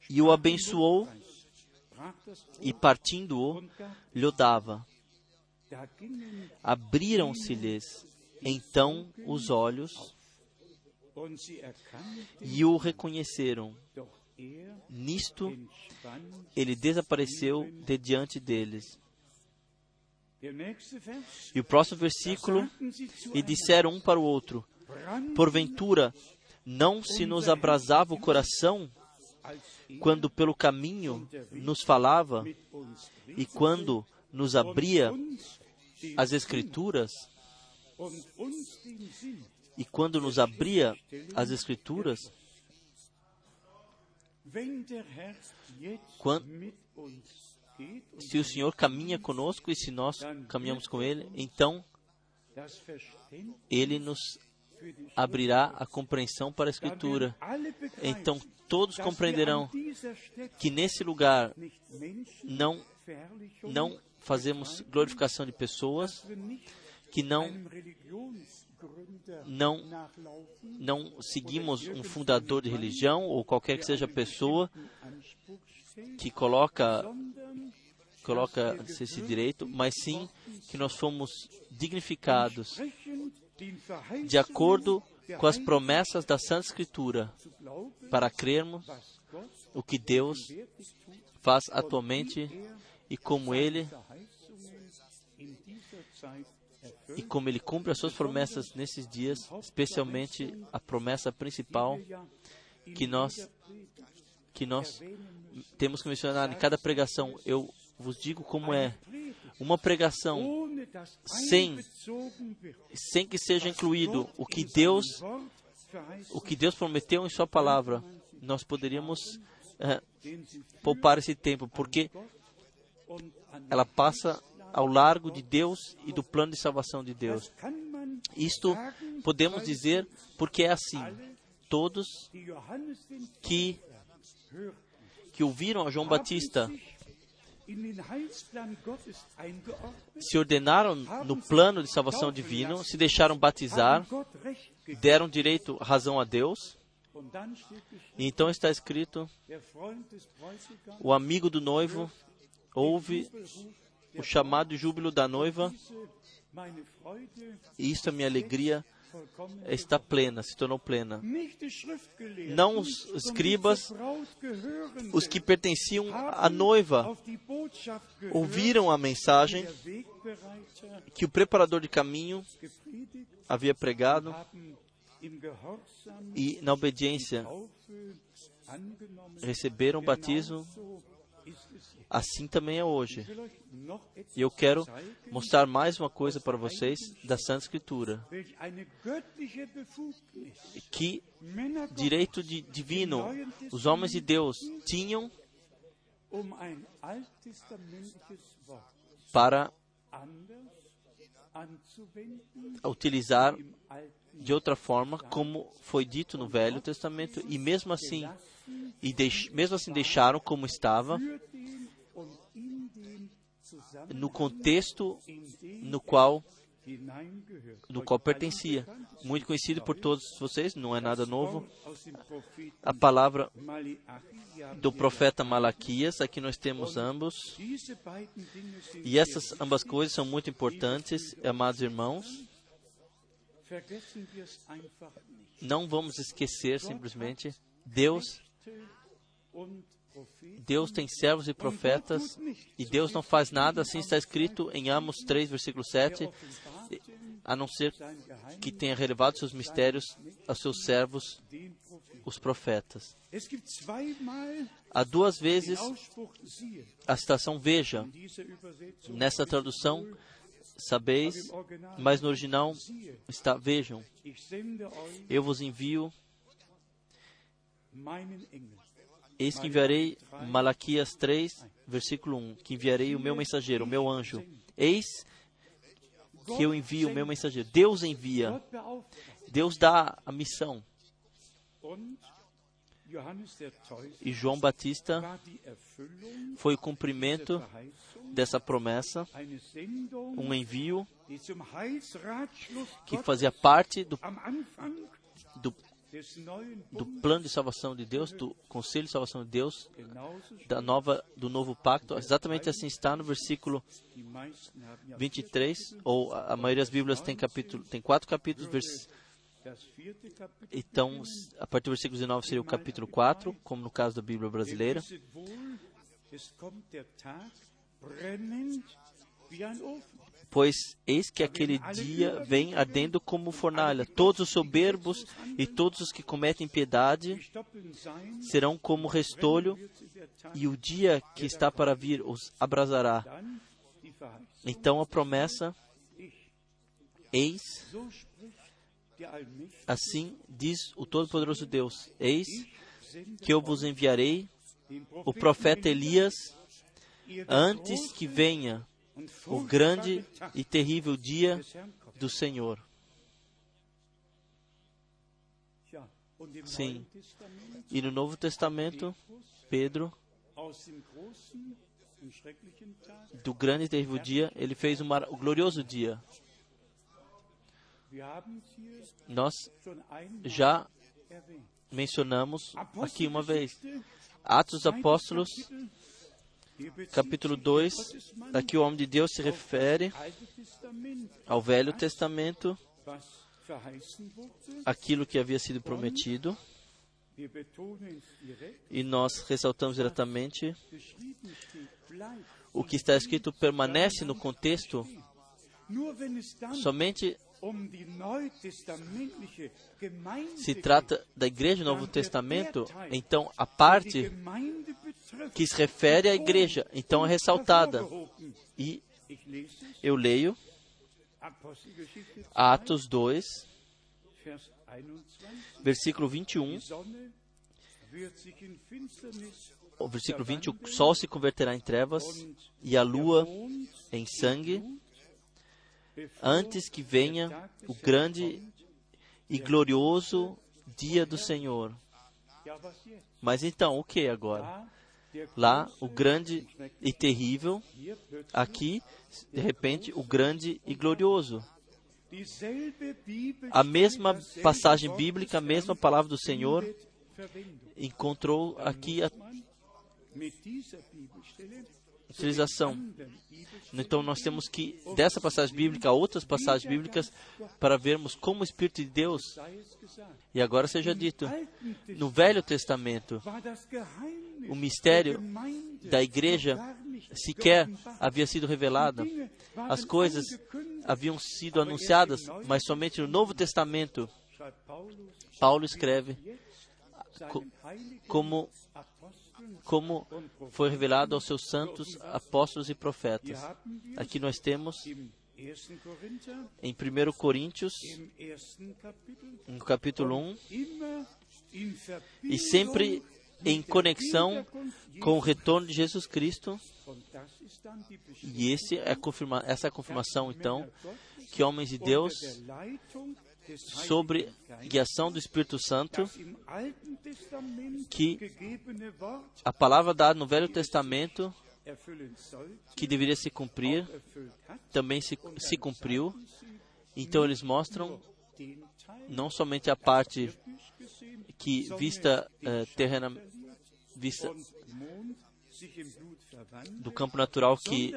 S2: e o abençoou e, partindo-o, lhe dava. Abriram-se-lhes então os olhos e o reconheceram.
S3: er
S2: Nisto, ele desapareceu de diante deles. E o próximo versículo, e disseram um para o outro: Porventura, não se nos abrasava o coração quando pelo caminho nos falava e quando nos abria as Escrituras, e quando nos abria as Escrituras,
S3: Wenn
S2: se o Senhor caminha conosco e se nós caminhamos com Ele, então Ele nos abrirá a compreensão para a Escritura. Então todos compreenderão que nesse lugar não não fazemos glorificação de pessoas, que não não não seguimos um fundador de religião ou qualquer que seja a pessoa que coloca coloca esse direito, mas sim que nós fomos dignificados de acordo com as promessas da Santa Escritura, para crermos o que Deus faz atualmente e como Ele e como Ele cumpre as suas promessas nesses dias, especialmente a promessa principal que nós que nós. Temos que mencionar em cada pregação. Eu vos digo como é uma pregação sem- sem que seja incluído o que Deus o que Deus prometeu em Sua palavra. Nós poderíamos
S3: sie
S2: poupar esse tempo, porque ela passa ao largo de Deus e do plano de salvação de Deus. Isto podemos dizer porque é assim. Todos que, que ouviram a João Batista se ordenaram no plano de salvação divino, se deixaram batizar, deram direito, razão a Deus. E então está escrito: o amigo do noivo ouve o chamado júbilo da noiva, e isto é minha alegria está plena, se tornou plena. Não os escribas, Os que pertenciam à noiva ouviram a mensagem que o preparador de caminho havia pregado e, na obediência, receberam o batismo. Assim também é hoje. E eu quero mostrar mais uma coisa para vocês da Santa Escritura. Que direito de, divino os homens de Deus tinham para utilizar de outra forma, como foi dito no Velho Testamento, e mesmo assim, e deix, mesmo assim deixaram como estava,
S3: für den und in den Zusammenhang,
S2: no contexto no qual no qual pertencia. Muito conhecido por todos vocês, não é nada novo. A palavra do profeta Malaquias, aqui nós temos ambos. E essas ambas coisas são muito importantes, amados irmãos. Não vamos esquecer simplesmente, Deus, Deus tem servos e profetas, e Deus não faz nada, assim está escrito em Amos 3, versículo 7,
S3: offenbarte
S2: a não ser que tenha revelado seus mistérios aos seus servos, os profetas. Há duas vezes a citação veja, nessa tradução, sabeis, mas no original está vejam, eu vos envio. Eis que enviarei, Malaquias 3, versículo 1, que enviarei o meu mensageiro, o meu anjo. Eis que eu envio o meu mensageiro. Deus envia. Deus dá a missão. E João Batista foi o cumprimento dessa promessa, um envio que fazia parte do, do, do plano de salvação de Deus, do conselho de salvação de Deus, da nova, do novo pacto. Exatamente assim está no versículo
S3: die meisten haben ja
S2: 23, ou a, maioria das Bíblias tem capítulo, tem quatro capítulos, vers, então a partir do versículo 19 seria o capítulo 4, como no caso da Bíblia brasileira. Pois eis que aquele dia vem ardendo como fornalha. Todos os soberbos e todos os que cometem
S3: sein,
S2: serão como restolho, e o dia que está para vir os abrasará. Então a promessa, eis, assim diz o Todo-Poderoso Deus: Eis que eu vos enviarei o profeta Elias antes que venha o grande e terrível dia do Senhor. Sim. E no Novo Testamento, Pedro, do grande e terrível dia, ele fez o glorioso dia. Nós já mencionamos aqui uma vez. Atos dos Apóstolos, capítulo
S3: sich
S2: 2,
S3: der Gottesmann
S2: aqui o homem de Deus se refere ao Velho Testamento, aquilo que havia sido prometido, e nós ressaltamos diretamente o que está escrito permanece no contexto somente se trata da Igreja do Novo Testamento, então a parte que se refere à Igreja, então é ressaltada. E eu leio
S3: Apostelgeschichte 2,
S2: Atos 2,
S3: Vers 21.
S2: versículo 21.
S3: Die Sonne wird sich in Finsternis
S2: O versículo 20: O sol se converterá em trevas e a lua em sangue, antes que venha o grande e glorioso dia do Senhor. Mas então, o que agora? Lá, o grande e terrível, aqui, de repente, o grande e glorioso. A mesma passagem bíblica, a mesma palavra do Senhor, encontrou aqui a Utilização. Então nós temos que, dessa passagem bíblica, a outras passagens bíblicas, para vermos como o Espírito de Deus, e agora seja dito, no Velho Testamento, o mistério da igreja sequer havia sido
S3: waren
S2: As coisas haviam sido anunciadas, mas somente no Novo Testamento, Paulo escreve como, como foi revelado aos seus santos apóstolos e profetas. Aqui nós temos
S3: im 1. Korinther,
S2: em 1 Coríntios, no capítulo 1,
S3: immer in
S2: e sempre em conexão com o retorno de Jesus Cristo. E esse é confirma, essa é a confirmação, então, que homens de Deus, sobre guiação do Espírito Santo, que a palavra dada no Velho Testamento, que deveria se cumprir, também se, se cumpriu. Então eles mostram não somente a parte que vista eh, terrena, vista do campo natural que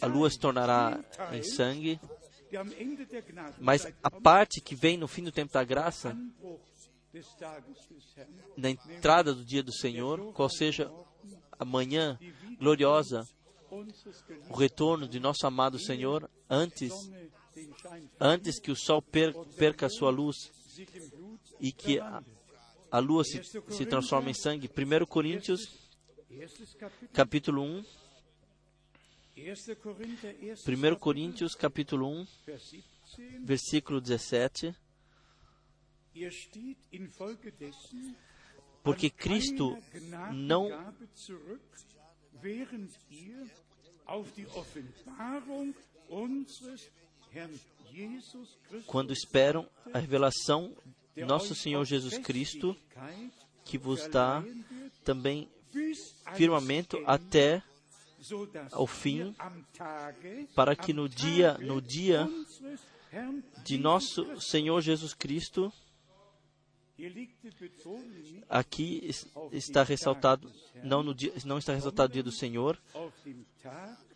S2: a lua se tornará em sangue, mas a parte que vem no fim do tempo da graça, na entrada do dia do Senhor, qual seja a manhã gloriosa, o retorno de nosso amado Senhor, antes, antes que o sol per- perca a sua luz e que a, a lua se, se transforme em sangue. 1 Coríntios, capítulo 1,
S3: 1. Korinther, 1.
S2: 1 Coríntios, capítulo 1,
S3: Vers 17.
S2: versículo 17.
S3: Ihr steht infolgedessen
S2: Porque Cristo não quando esperam a revelação nosso Senhor Jesus Cristo, que vos dá também firmamento até ao fim, para que no dia, no dia de nosso Senhor Jesus Cristo, aqui es- está ressaltado, não, no dia, não está ressaltado o dia do Senhor,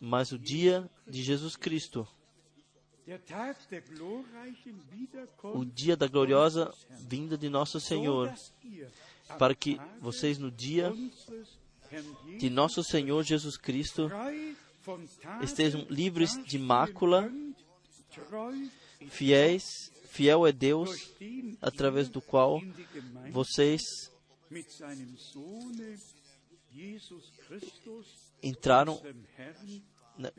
S2: mas o dia de Jesus Cristo, o dia da gloriosa vinda de nosso Senhor, para que vocês no dia de nosso Senhor Jesus Cristo estejam livres de mácula, fiéis, fiel é Deus, através do qual vocês entraram na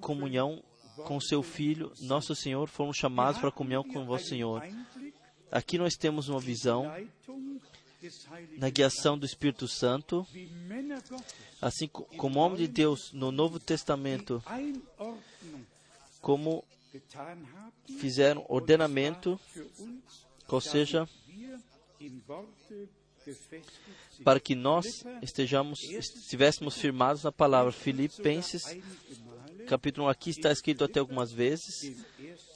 S2: comunhão com seu Filho, nosso Senhor, fomos chamados para comunhão com vosso Senhor. Aqui nós temos uma visão na guiação do Espírito Santo, assim como homem de Deus no Novo Testamento, como fizeram ordenamento, ou seja, para que nós estejamos, estivéssemos firmados na palavra. Filipenses, capítulo 1, aqui está escrito até algumas vezes.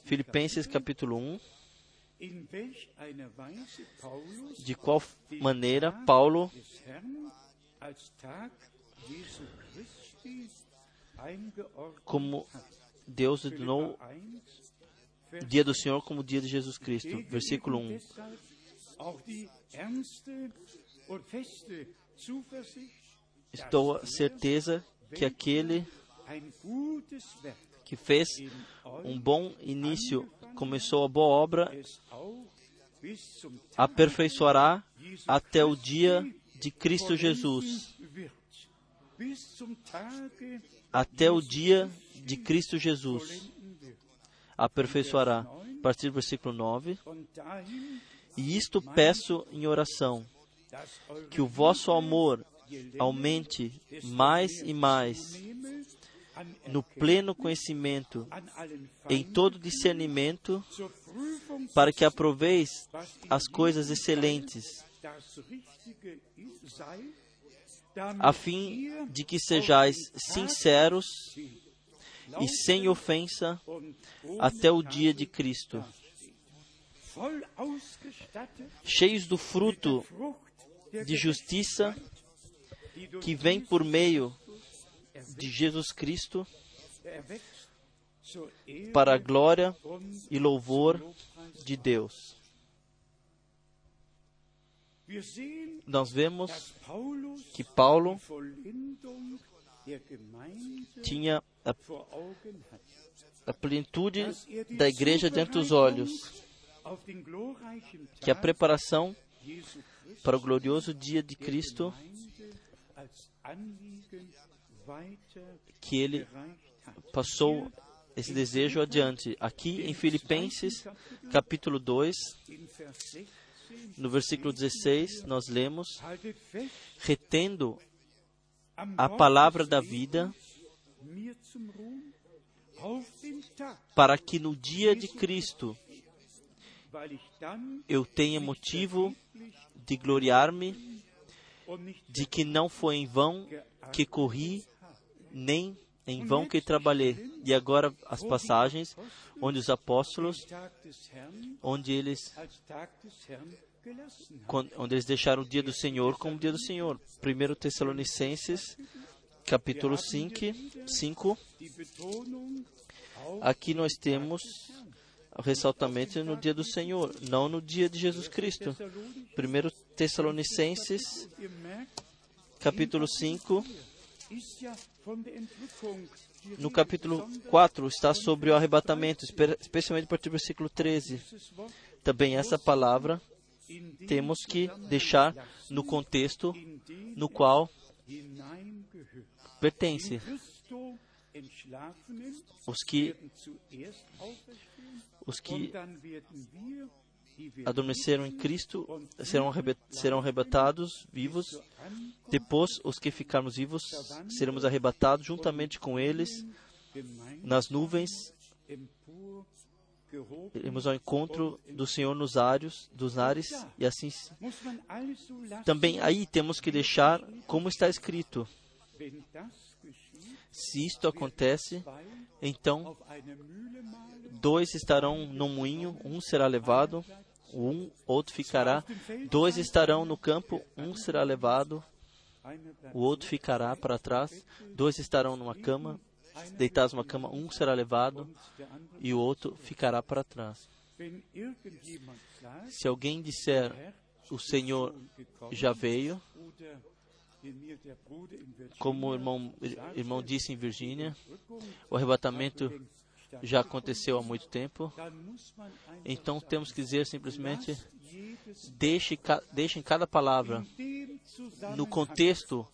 S2: Filipenses, capítulo 1. De qual maneira Paulo como Deus ordenou o dia do Senhor como o dia de Jesus Cristo. Versículo 1. Estou a certeza que aquele que fez um bom início, começou a boa obra, aperfeiçoará até o dia de Cristo Jesus. Até o dia de Cristo Jesus. Aperfeiçoará. A partir do versículo 9. E isto peço em oração, que o vosso amor aumente mais e mais no pleno conhecimento, em todo discernimento, para que aproveis as coisas excelentes, a fim de que sejais sinceros e sem ofensa até o dia de Cristo, cheios do fruto de justiça que vem por meio de Jesus Cristo para a glória e louvor de Deus. Nós vemos que Paulo tinha a, a plenitude da igreja diante dos olhos, que a preparação para o glorioso dia de Cristo que ele passou esse desejo adiante. Aqui em Filipenses, capítulo 2, no versículo 16, nós lemos: retendo a palavra da vida, para que no dia de Cristo eu tenha motivo de gloriar-me de que não foi em vão que corri, nem em vão que trabalhei. E agora as passagens onde os apóstolos, onde eles, onde eles deixaram o dia do Senhor como o dia do Senhor. 1 Tessalonicenses, capítulo 5, 5. Aqui nós temos ressaltamento no dia do Senhor, não no dia de Jesus Cristo. 1 Tessalonicenses, capítulo 5. No capítulo 4 está sobre o arrebatamento, especialmente a partir do versículo 13. Também essa palavra temos que deixar no contexto no qual pertence. Os que os que adormeceram em Cristo serão, serão arrebatados vivos. Depois, os que ficarmos vivos seremos arrebatados juntamente com eles nas nuvens. Iremos ao encontro do Senhor nos ares, dos ares e assim. Também aí temos que deixar como está escrito. Se isto acontece, então dois estarão no moinho, um será levado, um outro ficará. Dois estarão no campo, um será levado, o outro ficará para trás. Dois estarão numa cama, deitados numa cama, um será levado e o outro ficará para trás. Se alguém disser, o Senhor já veio, como o irmão, irmão disse em Virgínia, o arrebatamento já aconteceu há muito tempo. Então temos que dizer simplesmente: deixe, deixe em cada palavra no contexto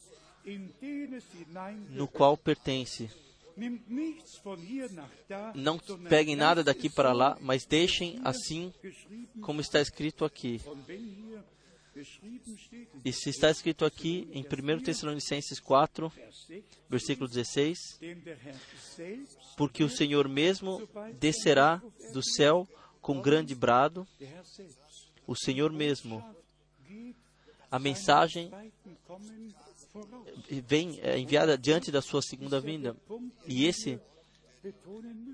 S2: no qual pertence. Não peguem nada daqui para lá, mas deixem assim como está escrito aqui. E se está escrito aqui em 1 Tessalonicenses 4,
S3: Vers 6,
S2: versículo 16,
S3: dem der Herr selbst,
S2: porque o Senhor mesmo descerá do céu com grande brado, o Senhor mesmo. A mensagem vem é, enviada diante da sua segunda vinda. E esse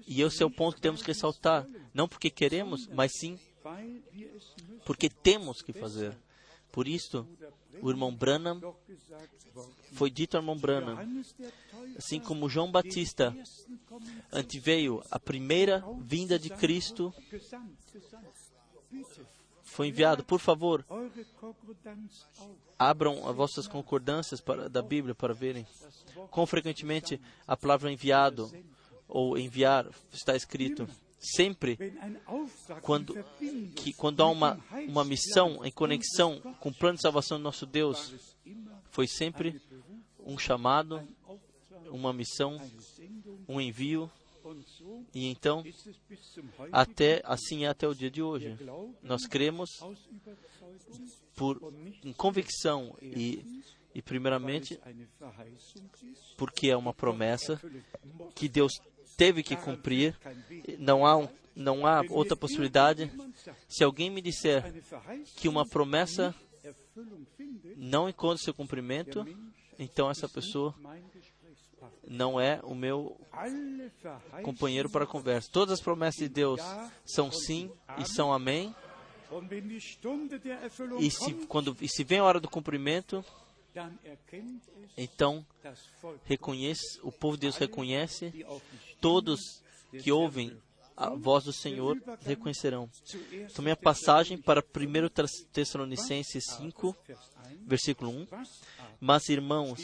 S2: e esse é o ponto que temos que ressaltar, não porque queremos, mas sim porque temos que fazer. Por isto, o irmão Branham foi dito ao irmão Branham, assim como João Batista anteveio a primeira vinda de Cristo, foi enviado. Por favor, abram as vossas concordâncias para, da Bíblia para verem. Com frequentemente a palavra enviado ou enviar está escrito. Sempre quando, que, quando há uma, uma missão em conexão com o plano de salvação do nosso Deus, foi sempre um chamado, uma missão, um envio, e então, até assim é até o dia de hoje. Nós cremos por convicção e, e primeiramente porque é uma promessa que Deus teve que cumprir. Não há, um, não há outra possibilidade. Se alguém me disser que uma promessa não encontra seu cumprimento, então essa pessoa não é o meu companheiro para conversa. Todas as promessas de Deus são sim e são amém. E se, quando, e se vem a hora do cumprimento, então reconhece, o povo de Deus reconhece, todos que ouvem a voz do Senhor reconhecerão. Também a passagem para 1 Tes- Tessalonicenses 5,
S3: Vers 1,
S2: versículo 1.
S3: was aber
S2: Mas, irmãos,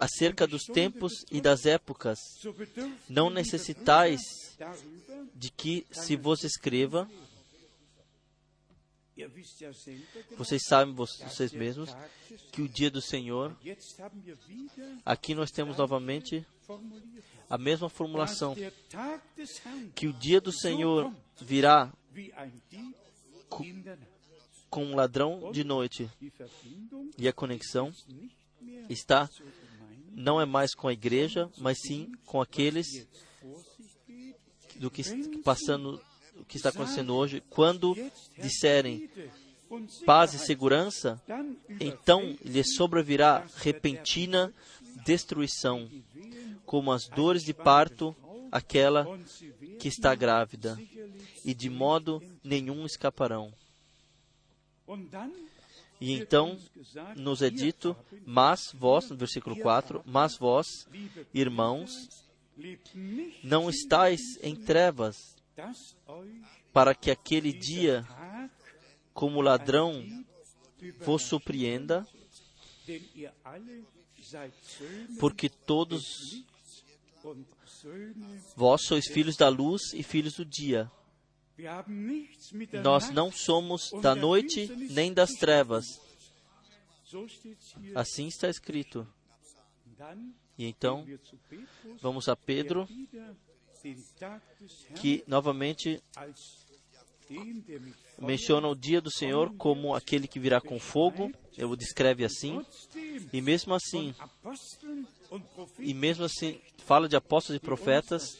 S2: acerca dos tempos e das épocas, não necessitais de que se vos escreva, vocês sabem vocês mesmos, que o dia do Senhor, aqui nós temos novamente a mesma formulação, que o dia do Senhor virá com um ladrão de noite, e a conexão está não é mais com a igreja, mas sim com aqueles do que passando o que está acontecendo hoje, quando disserem paz e segurança, então lhe sobrevirá repentina destruição, como as dores de parto, aquela que está grávida, e de modo nenhum escaparão. E então nos é dito, mas vós, no versículo 4, mas vós, irmãos, não estáis em trevas, para que aquele dia, como ladrão, vos surpreenda, porque todos vós sois filhos da luz e filhos do dia. Nós não somos da noite nem das trevas. Assim está escrito. E então, vamos a Pedro, que novamente menciona o dia do Senhor como aquele que virá com fogo. Ele o descreve assim. E mesmo assim, e mesmo assim, fala de apóstolos e profetas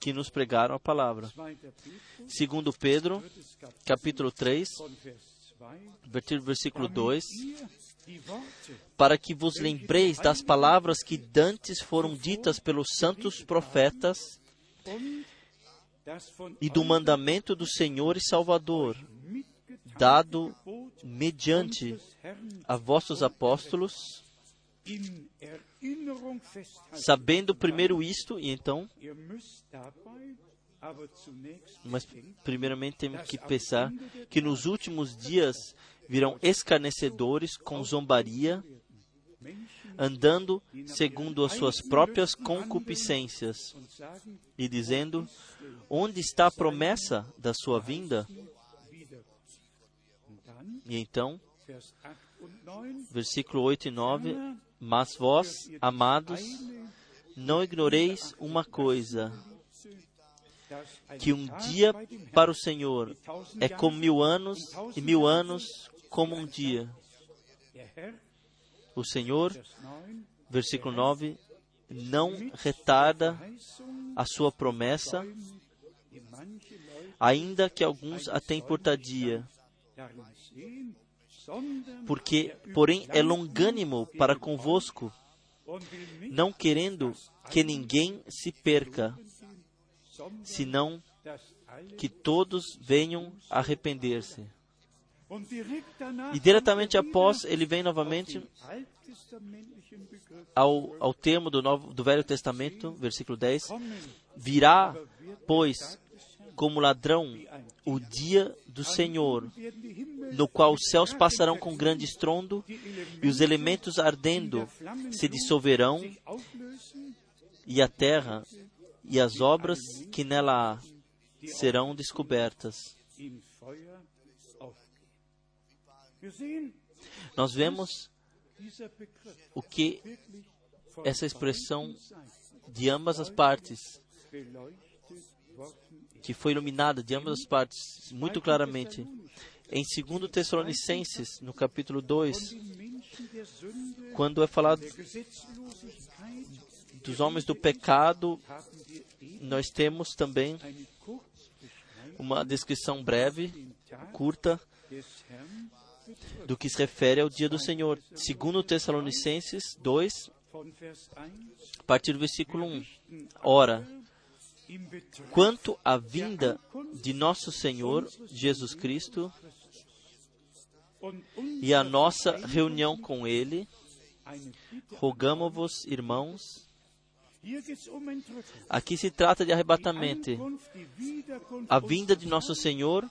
S2: que nos pregaram a palavra.
S3: 2. Petrus,
S2: Segundo Pedro, capítulo 3,
S3: von Vers 2,
S2: versículo- versículo 2,
S3: ihr die Worte
S2: para que vos lembreis das palavras que dantes foram ditas pelos santos profetas e do mandamento do Senhor e Salvador, dado mediante a vossos apóstolos, sabendo primeiro isto, e então, mas primeiramente temos que pensar que nos últimos dias virão escarnecedores com zombaria, andando segundo as suas próprias concupiscências, e dizendo: Onde está a promessa da sua vinda? E então,
S3: Vers 8 und 9,
S2: versículo 8 e 9: Mas vós, amados, Não ignoreis uma coisa, que um dia para o Senhor é como mil anos, e mil anos como um dia. O Senhor, versículo 9, não retarda a sua promessa, ainda que alguns a tenham por tardia, porque, porém, é longânimo para convosco, não querendo que ninguém se perca, senão que todos venham arrepender-se. E diretamente após, ele vem novamente ao, ao termo do, Novo, do Velho Testamento, versículo 10: Virá, pois, como ladrão o dia do Senhor, no qual os céus passarão com grande estrondo e os elementos ardendo se dissolverão, e a terra e as obras que nela há serão descobertas. Nós vemos o que essa expressão de ambas as partes, que foi iluminada de ambas as partes muito claramente. Em 2 Tessalonicenses, no capítulo 2, quando é falado dos homens do pecado, nós temos também uma descrição breve, curta, do que se refere ao dia do Senhor. Segundo Tessalonicenses 2, a partir do versículo 1. Ora, quanto à vinda de nosso Senhor Jesus Cristo e a nossa reunião com Ele, rogamos-vos, irmãos, Aqui se trata de arrebatamento. A vinda de nosso Senhor,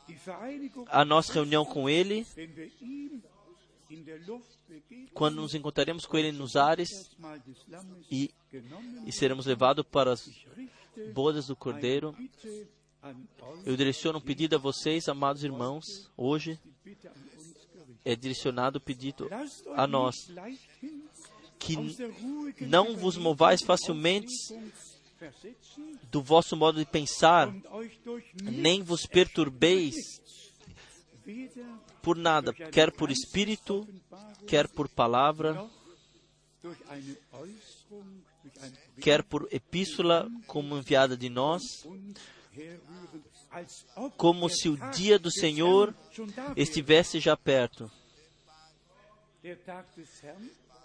S2: a nossa reunião com Ele, quando nos encontraremos com Ele nos ares e, e seremos levados para as bodas do Cordeiro. Eu direciono um pedido a vocês, amados irmãos, hoje. É direcionado o pedido a nós que não vos movais facilmente do vosso modo de pensar, nem vos perturbeis por nada, quer por espírito, quer por palavra, quer por epístola como enviada de nós, como se o dia do Senhor estivesse já perto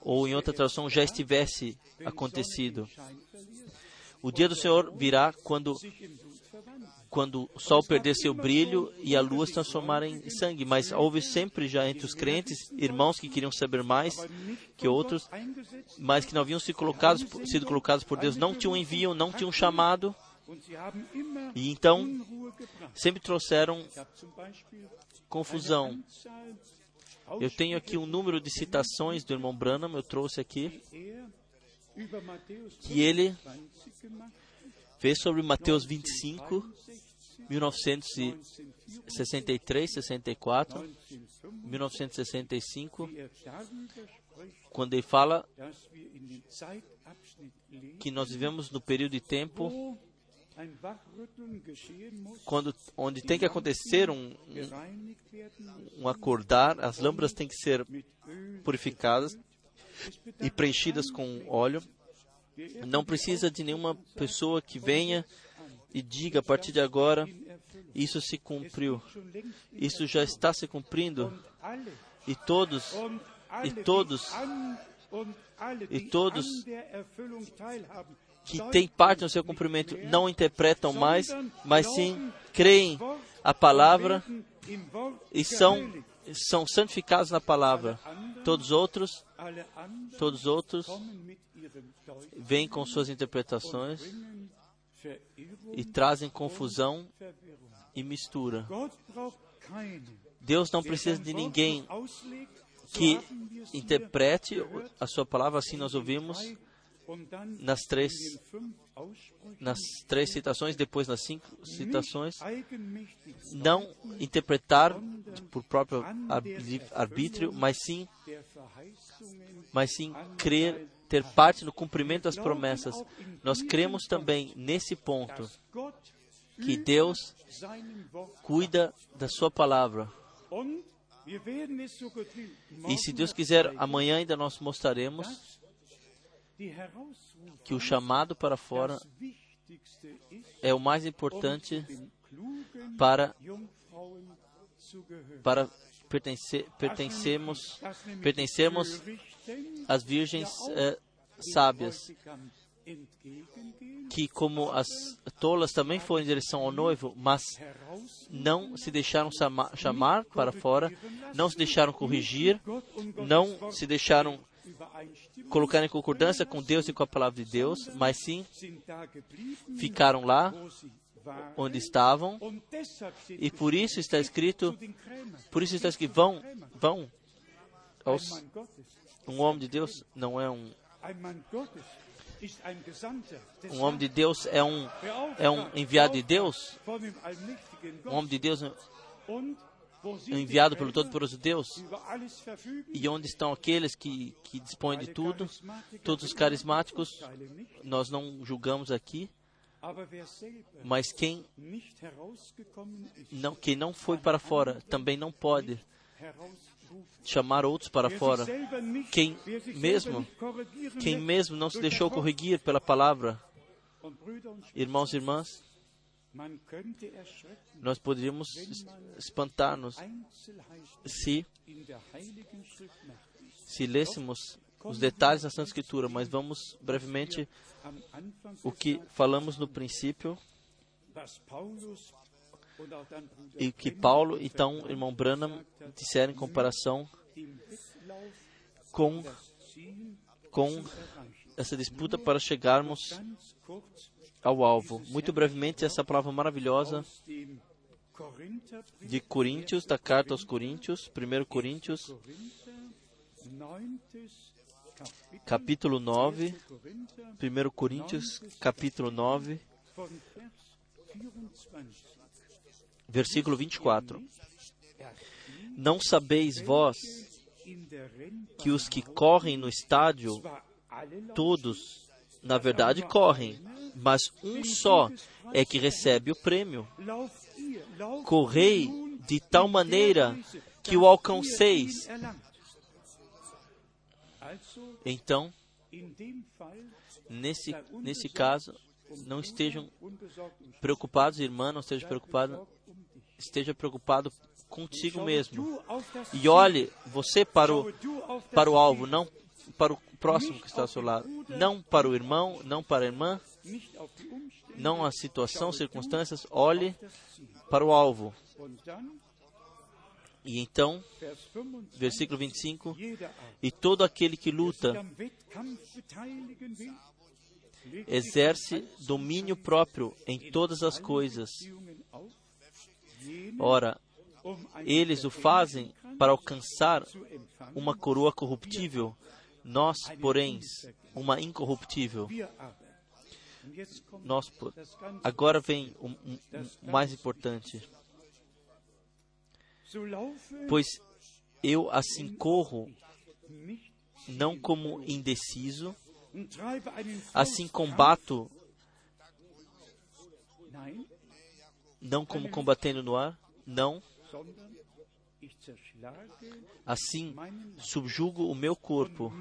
S2: ou em outra tradução, já estivesse acontecido. O dia do Senhor virá quando, quando o sol perder seu brilho e a lua se transformar em sangue. Mas houve sempre já entre os crentes irmãos que queriam saber mais que outros, mas que não haviam sido colocados, sido colocados por Deus, não tinham envio, não tinham chamado. E então sempre trouxeram confusão. Eu tenho aqui um número de citações do irmão Branham, eu trouxe aqui, que ele fez sobre Mateus 25, 1963, 64, 1965, quando ele fala que nós vivemos no período de tempo quando, onde tem que acontecer um, um, um acordar, as lâmpadas têm que ser purificadas e preenchidas com óleo. Não precisa de nenhuma pessoa que venha e diga a partir de agora isso se cumpriu. Isso já está se cumprindo. E todos, e todos, e todos que têm parte no seu cumprimento não interpretam mais, mas sim creem a palavra e são são santificados na palavra. Todos outros, todos outros vêm com suas interpretações e trazem confusão e mistura. Deus não precisa de ninguém que interprete a sua palavra, assim nós ouvimos nas três, nas três citações, depois nas cinco citações, não interpretar por próprio arbítrio, mas sim mas sim crer, ter parte no cumprimento das promessas. Nós cremos também nesse ponto que Deus cuida da Sua palavra. E se Deus quiser, amanhã ainda nós mostraremos que o chamado para fora é o mais importante para para pertencer, pertencermos pertencermos às virgens eh, sábias que como as tolas também foram em direção ao noivo, mas não se deixaram chamar para fora, não se deixaram corrigir, não se deixaram colocar em concordância com Deus e com a palavra de Deus, mas sim ficaram lá onde estavam e por isso está escrito, por isso está escrito, vão, vão aos, um homem de Deus não é um um homem de Deus é um, é um enviado de Deus. Um homem de Deus é enviado pelo Todo-Poderoso Deus. E onde estão aqueles que, que dispõem de tudo? Todos os carismáticos, nós não julgamos aqui. Mas quem não, quem não foi para fora também não pode chamar outros para fora. Quem mesmo, quem mesmo não se deixou corrigir pela palavra, irmãos e irmãs, nós poderíamos espantar-nos se se lêssemos os detalhes da Santa Escritura, mas vamos brevemente o que falamos no princípio e que Paulo e então irmão Branham disseram em comparação com, com essa disputa para chegarmos ao alvo. Muito brevemente, essa palavra maravilhosa de Coríntios, da carta aos Coríntios, 1 Coríntios, capítulo 9, 1 Coríntios, capítulo 9, versículo 24. Não sabeis vós que os que correm no estádio, todos, na verdade, correm, mas um só é que recebe o prêmio. Correi de tal maneira que o alcanceis. Então, nesse, nesse caso, não estejam preocupados, irmã, não esteja preocupado, esteja preocupado contigo mesmo. E olhe você para o, para o alvo, não para o próximo que está ao seu lado. Não para o irmão, não para a irmã, não a situação, circunstâncias. Olhe para o alvo. E então, versículo 25: E todo aquele que luta exerce domínio próprio em todas as coisas. Ora, eles o fazem para alcançar uma coroa corruptível, nós, porém, uma incorruptível. Nós, agora vem o, o mais importante. Pois eu assim corro, não como indeciso, assim combato, não como combatendo no ar, não. Assim, subjugo o meu corpo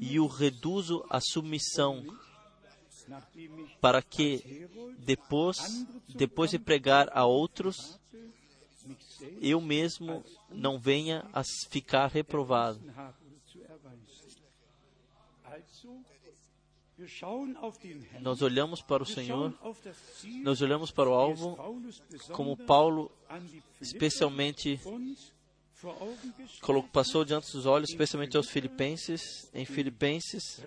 S2: e o reduzo à submissão, para que, depois, depois de pregar a outros, eu mesmo não venha a ficar reprovado. Nós olhamos para o Senhor, nós olhamos para o alvo, como Paulo especialmente passou diante dos olhos, especialmente aos Filipenses, em Filipenses,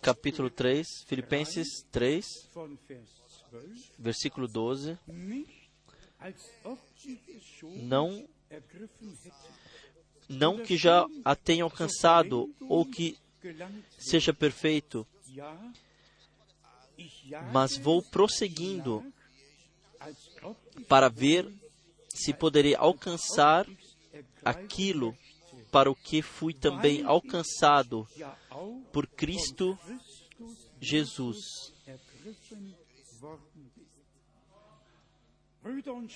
S2: capítulo 3, Filipenses 3, versículo 12. Não, não que já a tenha alcançado ou que seja perfeito, mas vou prosseguindo para ver se poderei alcançar aquilo para o que fui também alcançado por Cristo Jesus.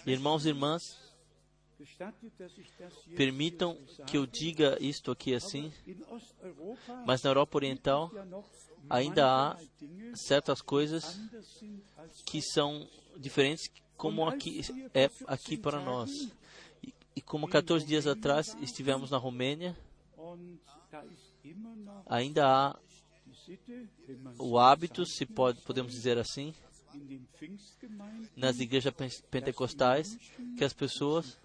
S2: Irmãos e irmãs, permitam que eu diga isto aqui assim, mas na Europa Oriental ainda há certas coisas que são diferentes como aqui é aqui para nós. E, como 14 dias atrás estivemos na Romênia, ainda há o hábito, se pode, podemos dizer assim, nas igrejas pen- pentecostais, que as pessoas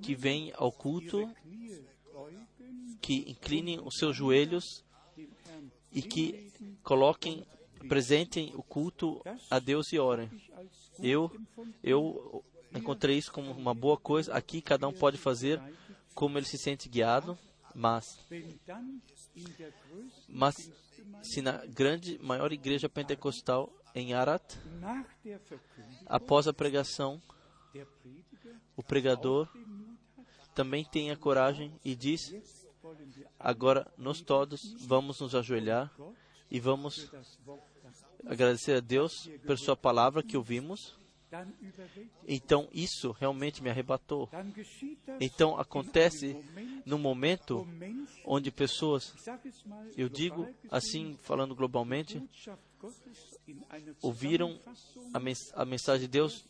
S2: que vêm ao culto, que inclinem os seus joelhos e que coloquem, apresentem o culto a Deus e orem. Eu, eu encontrei isso como uma boa coisa. Aqui cada um pode fazer como ele se sente guiado, mas mas se na grande maior igreja pentecostal em Arat, após a pregação, o pregador também tem a coragem e diz: agora nós todos vamos nos ajoelhar e vamos agradecer a Deus por sua palavra que ouvimos. Então isso realmente me arrebatou. Então acontece no momento onde pessoas, eu digo assim, falando globalmente, ouviram a, mens a mensagem de Deus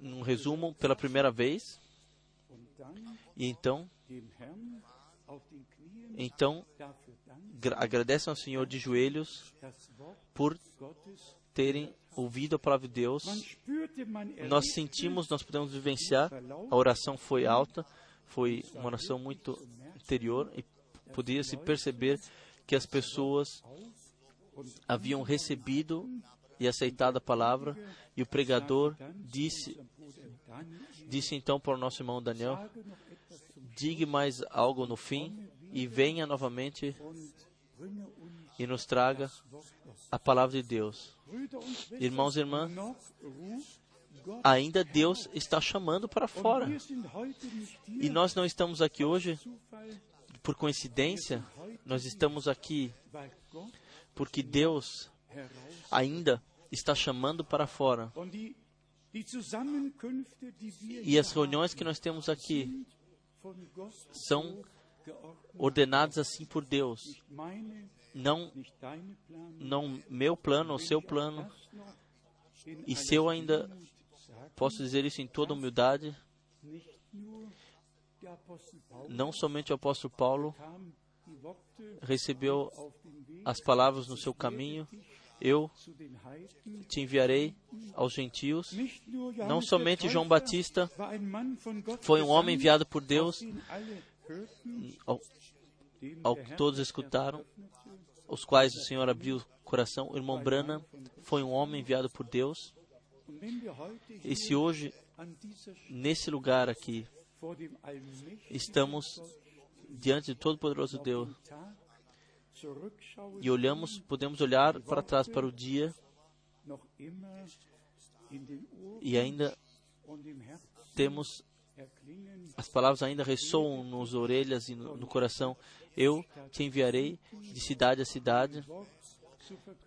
S2: num resumo pela primeira vez e então, então agradecem ao Senhor de joelhos por terem ouvido a palavra de Deus. Nós sentimos, nós podemos vivenciar. A oração foi alta, foi uma oração muito interior e podia-se perceber que as pessoas haviam recebido e aceitado a palavra e o pregador disse disse então para o nosso irmão Daniel diga mais algo no fim e venha novamente e nos traga a palavra de Deus. Irmãos e irmãs, ainda Deus está chamando para fora. E nós não estamos aqui hoje por coincidência, nós estamos aqui porque Deus ainda está chamando para fora. E as reuniões que nós temos aqui são ordenadas assim por Deus. Não, não meu plano ou seu plano. E se eu ainda posso dizer isso em toda humildade, não somente o apóstolo Paulo recebeu as palavras no seu caminho, eu te enviarei aos gentios. Não somente João Batista foi um homem enviado por Deus, ao, ao que todos escutaram. Os quais o Senhor abriu o coração. O irmão Branham foi um homem enviado por Deus. E se hoje, nesse lugar aqui, estamos diante de Todo-Poderoso Deus e olhamos, podemos olhar para trás para o dia e ainda temos as palavras ainda ressoam nos orelhas e no, no coração. Eu te enviarei de cidade a cidade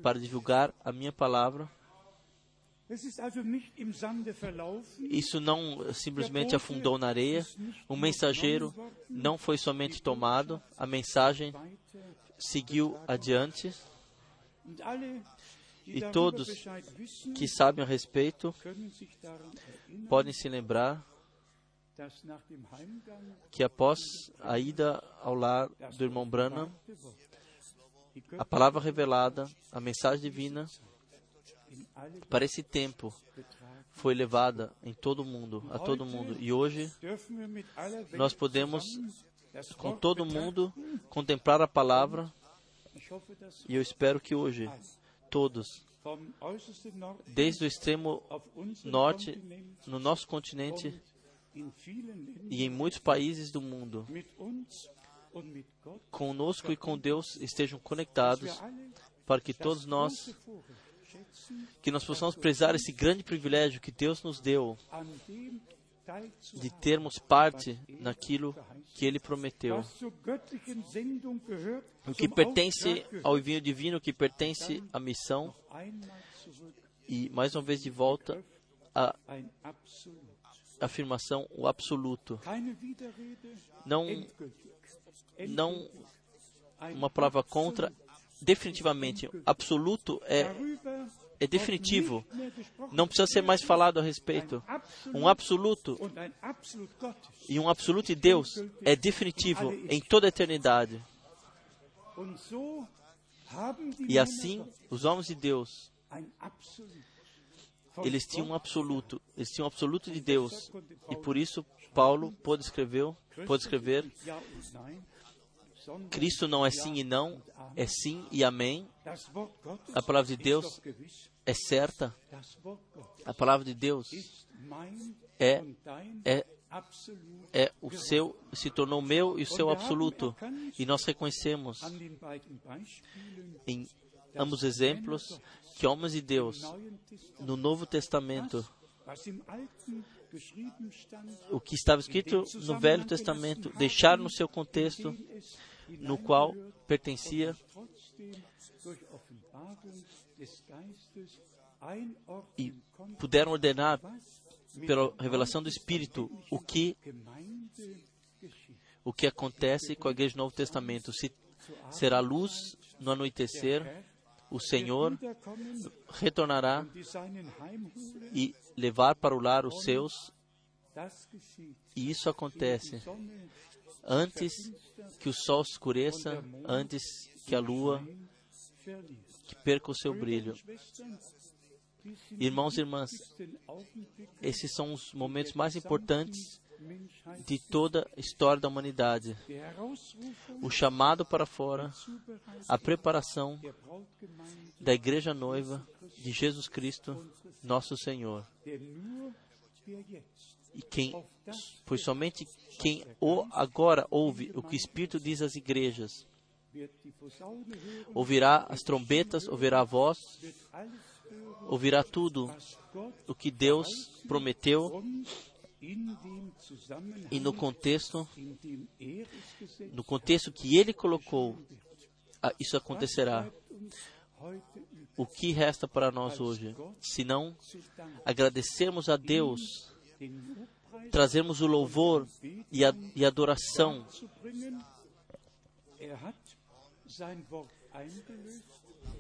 S2: para divulgar a minha palavra. Isso não simplesmente afundou na areia. O mensageiro não foi somente tomado, a mensagem seguiu adiante. E todos Que sabem a respeito podem se lembrar que após a ida ao lar do irmão Branham, a palavra revelada, a mensagem divina, para esse tempo foi levada em todo mundo, a todo mundo. E hoje nós podemos, com todo mundo, contemplar a palavra. E eu espero que hoje todos, desde o extremo norte, no nosso continente e em muitos países do mundo, conosco e com Deus estejam conectados, para que todos nós, que nós possamos prezar esse grande privilégio que Deus nos deu de termos parte naquilo
S3: verheißen
S2: que ele prometeu. O que pertence ao envio divino, o que pertence à missão, e mais uma vez de volta
S3: Absolut.
S2: Afirmação, o absoluto. Não, não uma palavra contra, definitivamente. Absoluto é, é definitivo. Não precisa ser mais falado a respeito. Um absoluto e um absoluto de Deus é definitivo em toda a eternidade. E assim, os homens de Deus, eles tinham um absoluto, eles tinham um absoluto de Deus. E por isso Paulo pôde escrever, pôde escrever, Cristo não é sim e não, é sim e amém.
S3: Gottes
S2: A palavra de Deus é certa. A palavra de Deus é é é o seu se tornou meu e o seu absoluto. E nós reconhecemos em ambos exemplos que homens de Deus no Novo Testamento, o que estava escrito no Velho Testamento, deixaram no seu contexto no qual pertencia e puderam ordenar pela revelação do Espírito o que o que acontece com a igreja do Novo Testamento. Se será luz no anoitecer, o Senhor retornará e levar para o lar os seus, e isso acontece antes que o sol escureça, antes que a lua que perca o seu brilho. Irmãos e irmãs, esses são os momentos mais importantes de toda a história da humanidade. O chamado para fora, a preparação da igreja noiva de Jesus Cristo, nosso Senhor. E quem, pois somente quem o agora ouve o que o Espírito diz às igrejas, ouvirá as trombetas, ouvirá a voz, ouvirá tudo o que Deus prometeu e no contexto, no contexto que Ele colocou, ah, isso acontecerá. O que resta para nós hoje? Se não agradecermos a Deus, trazermos o louvor e a, e adoração.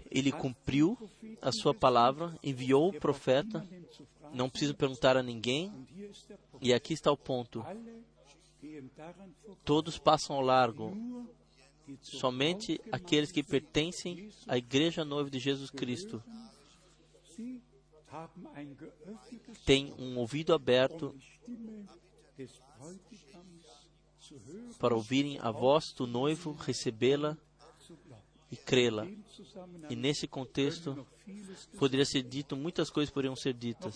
S2: Ele cumpriu a sua palavra, enviou o profeta. Não preciso perguntar a ninguém. E aqui está o ponto: todos passam ao largo, somente aqueles que pertencem à Igreja Noiva de Jesus Cristo têm um ouvido aberto para ouvirem a voz do noivo, recebê-la e crê-la. E nesse contexto, poderia ser dito, muitas coisas poderiam ser ditas.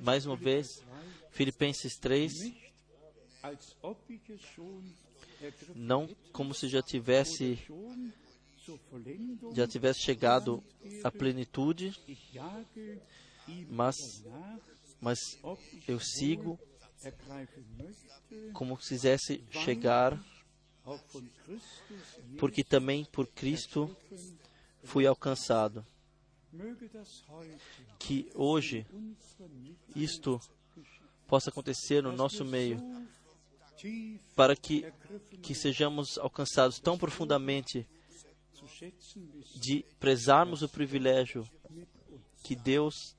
S2: Mais uma vez, Filipenses 3,
S3: nicht, als ob ich es schon ergriffen
S2: não como se já tivesse já tivesse chegado à plenitude, mas mas eu sigo como se quisesse chegar, porque também por Cristo fui alcançado. Que hoje isto possa acontecer no nosso meio, para que, que sejamos alcançados tão profundamente de prezarmos o privilégio que Deus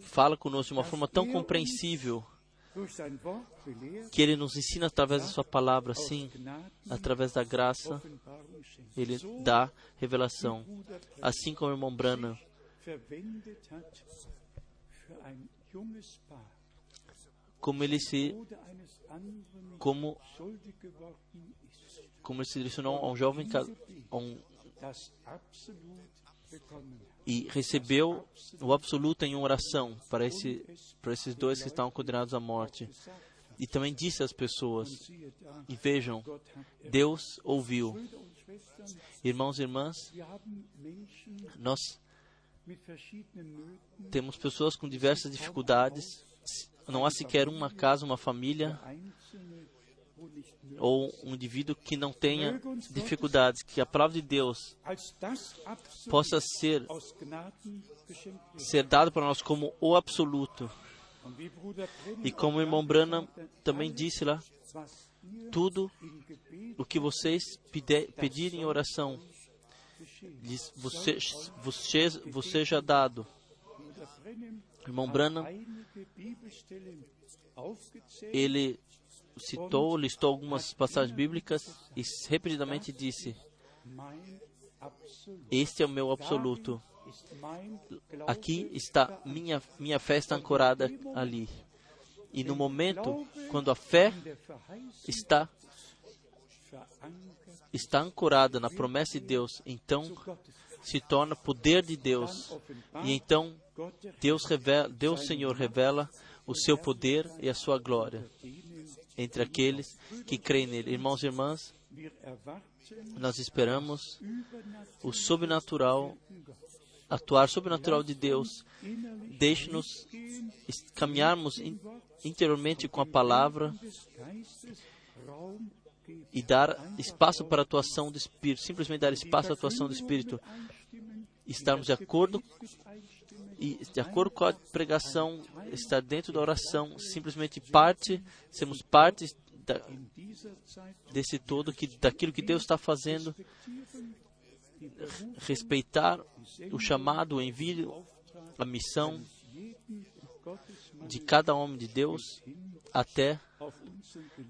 S2: fala conosco de uma forma tão compreensível, que Ele nos ensina através da Sua palavra, sim, através da graça. Ele dá revelação. Assim como o irmão
S3: Paar.
S2: Como ele se como como ele se direcionou a um jovem a um, e recebeu o absoluto em oração para esse para esses dois que estavam condenados à morte. E também disse às pessoas e vejam Deus ouviu. Irmãos e irmãs nós temos pessoas com diversas dificuldades. Não há sequer uma casa, uma família ou um indivíduo que não tenha dificuldades, que a palavra de Deus possa ser ser dado para nós como o absoluto. E como o irmão Branham também disse lá, tudo o que vocês pedirem em oração, você, você, você já dado. Irmão Branham, ele citou, listou algumas passagens bíblicas e repetidamente disse: Este é o meu absoluto. Aqui está minha, minha fé está ancorada ali. E no momento, quando a fé está, está ancorada na promessa de Deus, então se torna poder de Deus. E então Deus, revela, Deus Senhor revela o seu poder e a sua glória entre aqueles que creem nele. Irmãos e irmãs, nós esperamos o sobrenatural atuar sobrenatural de Deus. Deixe-nos caminharmos interiormente com a palavra e dar espaço para a atuação do Espírito, simplesmente dar espaço à atuação do Espírito. Estarmos de acordo e de acordo com a pregação, estar dentro da oração, simplesmente parte, sermos parte da, desse todo, que, daquilo que Deus está fazendo, respeitar o chamado, o envio, a missão de cada homem de Deus até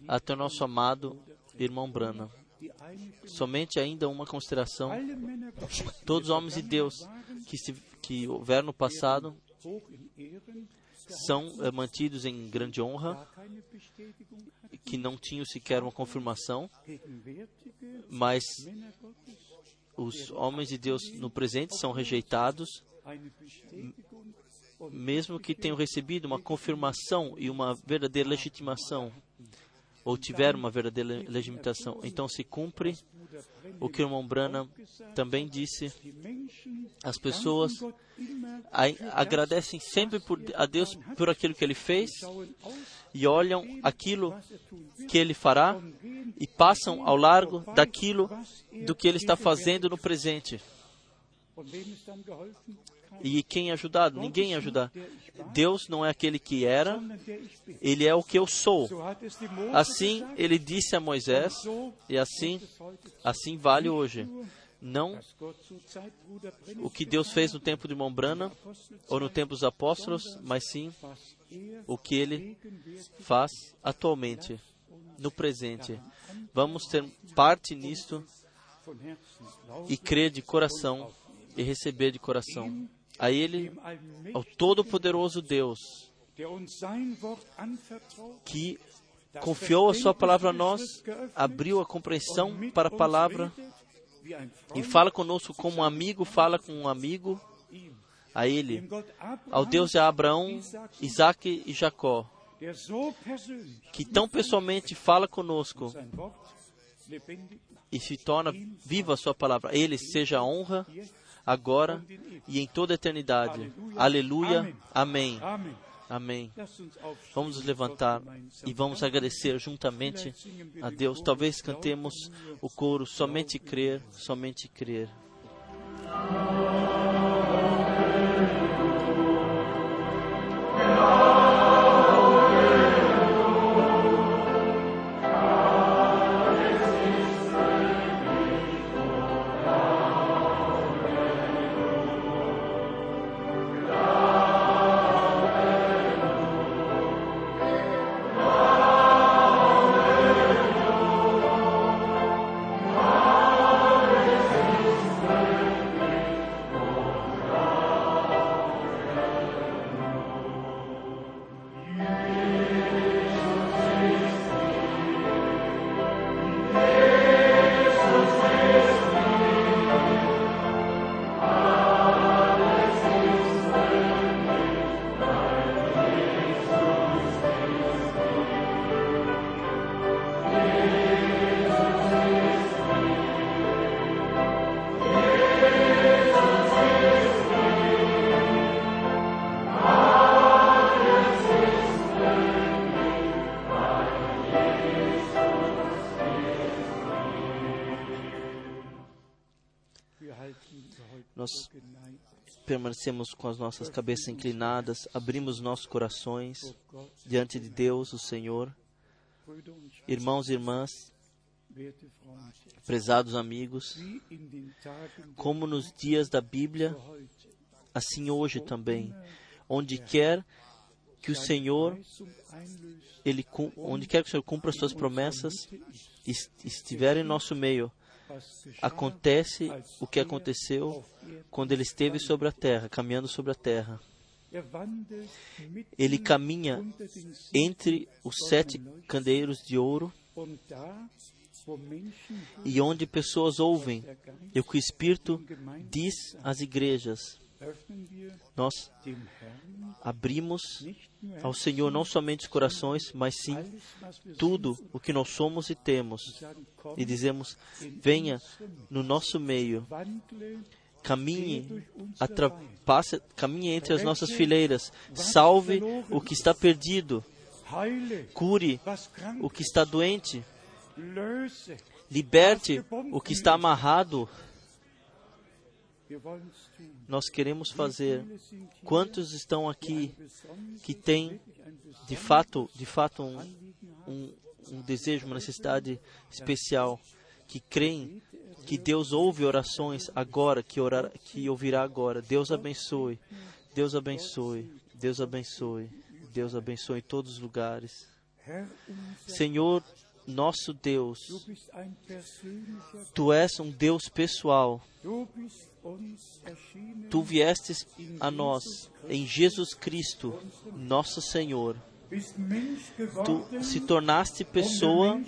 S2: até o nosso amado irmão Brana. Somente ainda uma consideração: todos os homens de Deus que, se, que houveram no passado são é, mantidos em grande honra, que não tinham sequer uma confirmação, mas os homens de Deus no presente são rejeitados, mesmo que tenham recebido uma confirmação e uma verdadeira legitimação, ou tiveram uma verdadeira legitimação. Então se cumpre o que o irmão Branham também disse. As pessoas agradecem sempre por, a Deus por aquilo que Ele fez e olham aquilo que Ele fará e passam ao largo daquilo do que Ele está fazendo no presente. E quem ajudado? Ninguém ajudado. Deus não é aquele que era, Ele é o que eu sou. Assim ele disse a Moisés, e assim, assim vale hoje. Não o que Deus fez no tempo de Mombrana ou no tempo dos apóstolos, mas sim o que Ele faz atualmente, no presente. Vamos ter parte nisto e crer de coração e receber de coração. A Ele, ao Todo-Poderoso Deus, que confiou a Sua palavra a nós, abriu a compreensão para a palavra e fala conosco como um amigo fala com um amigo. A Ele, ao Deus de Abraão, Isaac e Jacó, que tão pessoalmente fala conosco e se torna viva a Sua palavra. A Ele seja a honra agora e em toda a eternidade. Aleluia. Amém. Amém. Vamos nos levantar e vamos agradecer juntamente a Deus. Talvez cantemos o coro Somente Crer, Somente Crer. Permanecemos com as nossas cabeças inclinadas, abrimos nossos corações diante de Deus, o Senhor. Irmãos e irmãs, prezados amigos, como nos dias da Bíblia, assim hoje também, onde quer que o Senhor, ele, onde quer que o Senhor cumpra as suas promessas, estiver em nosso meio, acontece o que aconteceu quando ele esteve sobre a terra, caminhando sobre a terra. Ele caminha entre os sete candeeiros de ouro e onde pessoas ouvem e o que o Espírito diz às igrejas. Nós abrimos ao Senhor não somente os corações, mas sim tudo o que nós somos e temos. E dizemos: venha no nosso meio, caminhe, passe, caminhe entre as nossas fileiras, salve o que está perdido, cure o que está doente, liberte o que está amarrado. Nós queremos fazer. Quantos estão aqui que têm de fato, de fato um, um, um desejo, uma necessidade especial, que creem que Deus ouve orações agora, que, orar, que ouvirá agora. Deus abençoe, Deus abençoe, Deus abençoe, Deus abençoe em todos os lugares. Senhor, nosso Deus, Tu és um Deus pessoal. Tu viestes a nós em Jesus Cristo, nosso Senhor. Tu se tornaste pessoa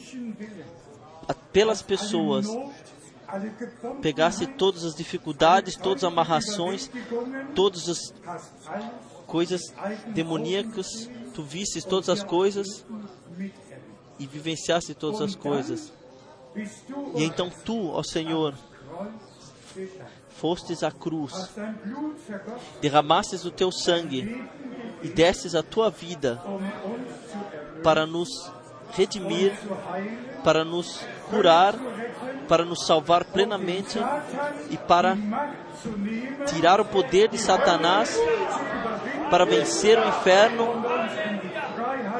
S2: pelas pessoas. Pegaste todas as dificuldades, todas as amarrações, todas as coisas demoníacas. Tu vistes todas as coisas e vivenciaste todas as coisas. E então tu, ó Senhor, fostes à cruz, derramastes o teu sangue e destes a tua vida para nos redimir, para nos curar, para nos salvar plenamente e para tirar o poder de Satanás, para vencer o inferno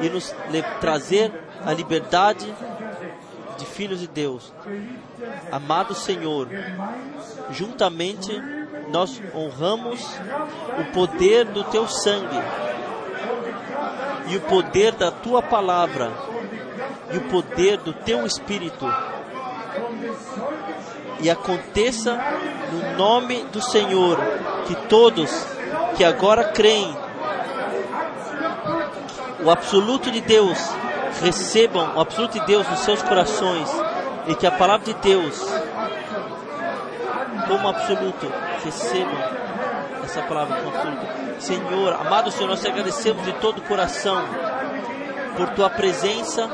S2: e nos trazer a liberdade de filhos de Deus. Amado Senhor, juntamente nós honramos o poder do teu sangue e o poder da tua palavra e o poder do teu espírito. E aconteça no nome do Senhor que todos que agora creem o absoluto de Deus recebam o absoluto de Deus nos seus corações e que a palavra de Deus, como absoluto, recebam essa palavra como absoluto. Senhor, amado Senhor, nós te agradecemos de todo o coração por tua presença,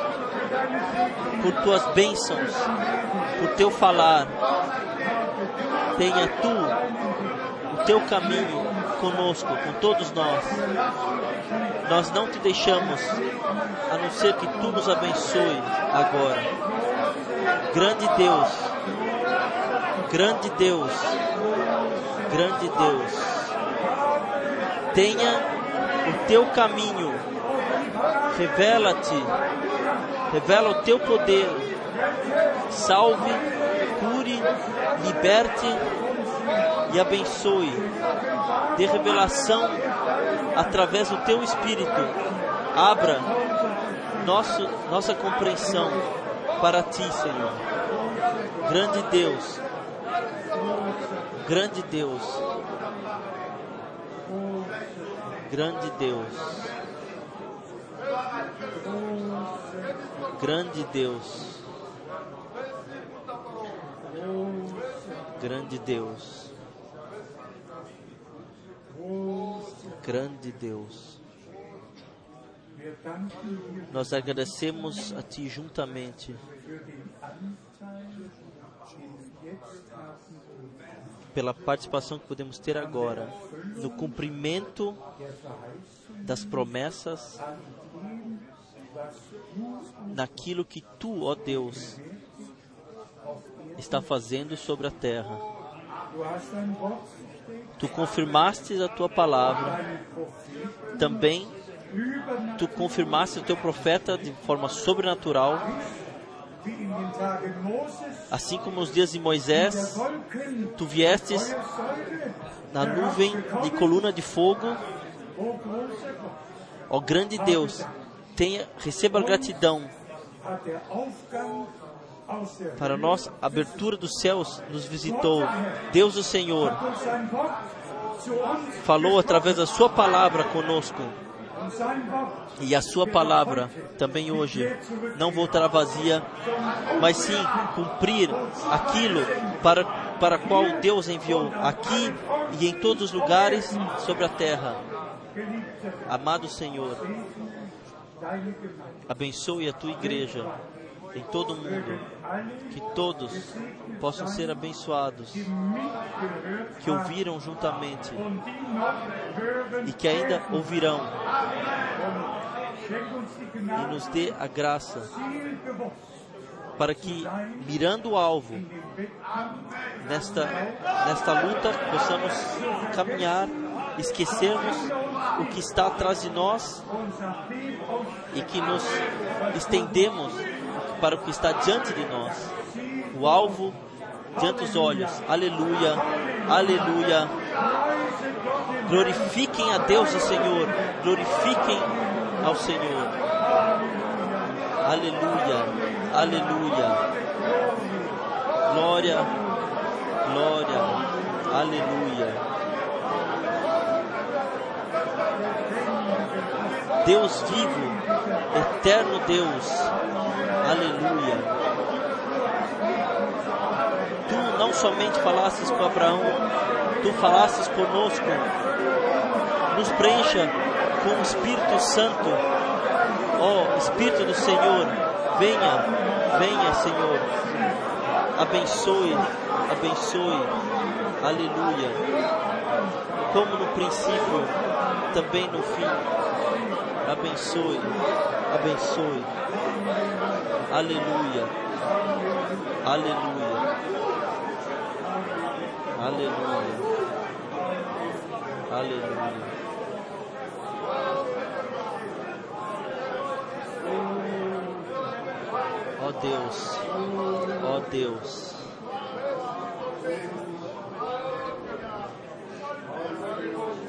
S2: por tuas bênçãos, por teu falar. Tenha tu o teu caminho conosco, com todos nós. Nós não te deixamos, a não ser que tu nos abençoe agora. Grande Deus, grande Deus, grande Deus, tenha o teu caminho, revela-te, revela o teu poder, salve, cure, liberte e abençoe. Dê revelação através do teu espírito. Abra nosso, nossa compreensão para ti, Senhor. Grande Deus. Grande Deus. Grande Deus. Grande Deus. Grande Deus. Grande Deus. Nós agradecemos a Ti juntamente pela participação que podemos ter agora no cumprimento das promessas naquilo que Tu, ó Deus, está fazendo sobre a terra. Tu confirmaste a tua palavra. Também tu confirmaste o teu profeta de forma sobrenatural, assim como nos dias de Moisés, tu viestes na nuvem de coluna de fogo. Ó grande Deus, tenha, receba gratidão para nós, a abertura dos céus nos visitou. Deus, o Senhor, falou através da Sua palavra conosco. E a Sua palavra também hoje não voltará vazia, mas sim cumprir aquilo para, para qual Deus enviou aqui e em todos os lugares sobre a terra. Amado Senhor, abençoe a tua igreja em todo o mundo, que todos possam ser abençoados, que ouviram juntamente e que ainda ouvirão, e nos dê a graça para que, mirando o alvo, nesta, nesta luta, possamos caminhar, esquecermos o que está atrás de nós e que nos estendemos para o que está diante de nós. O alvo diante dos olhos. Aleluia, aleluia. Glorifiquem a Deus, o Senhor. Glorifiquem ao Senhor. Aleluia, aleluia. Glória, glória, aleluia. Deus vivo, eterno Deus, aleluia. Tu não somente falasses com Abraão, tu falasses conosco. Nos preencha com o Espírito Santo. Ó oh, Espírito do Senhor, venha, venha, Senhor. Abençoe, abençoe. Aleluia. Como no princípio, também no fim. Abençoe, abençoe. Aleluia. Aleluia. Aleluia. Aleluia. Ó oh Deus. Ó oh Deus.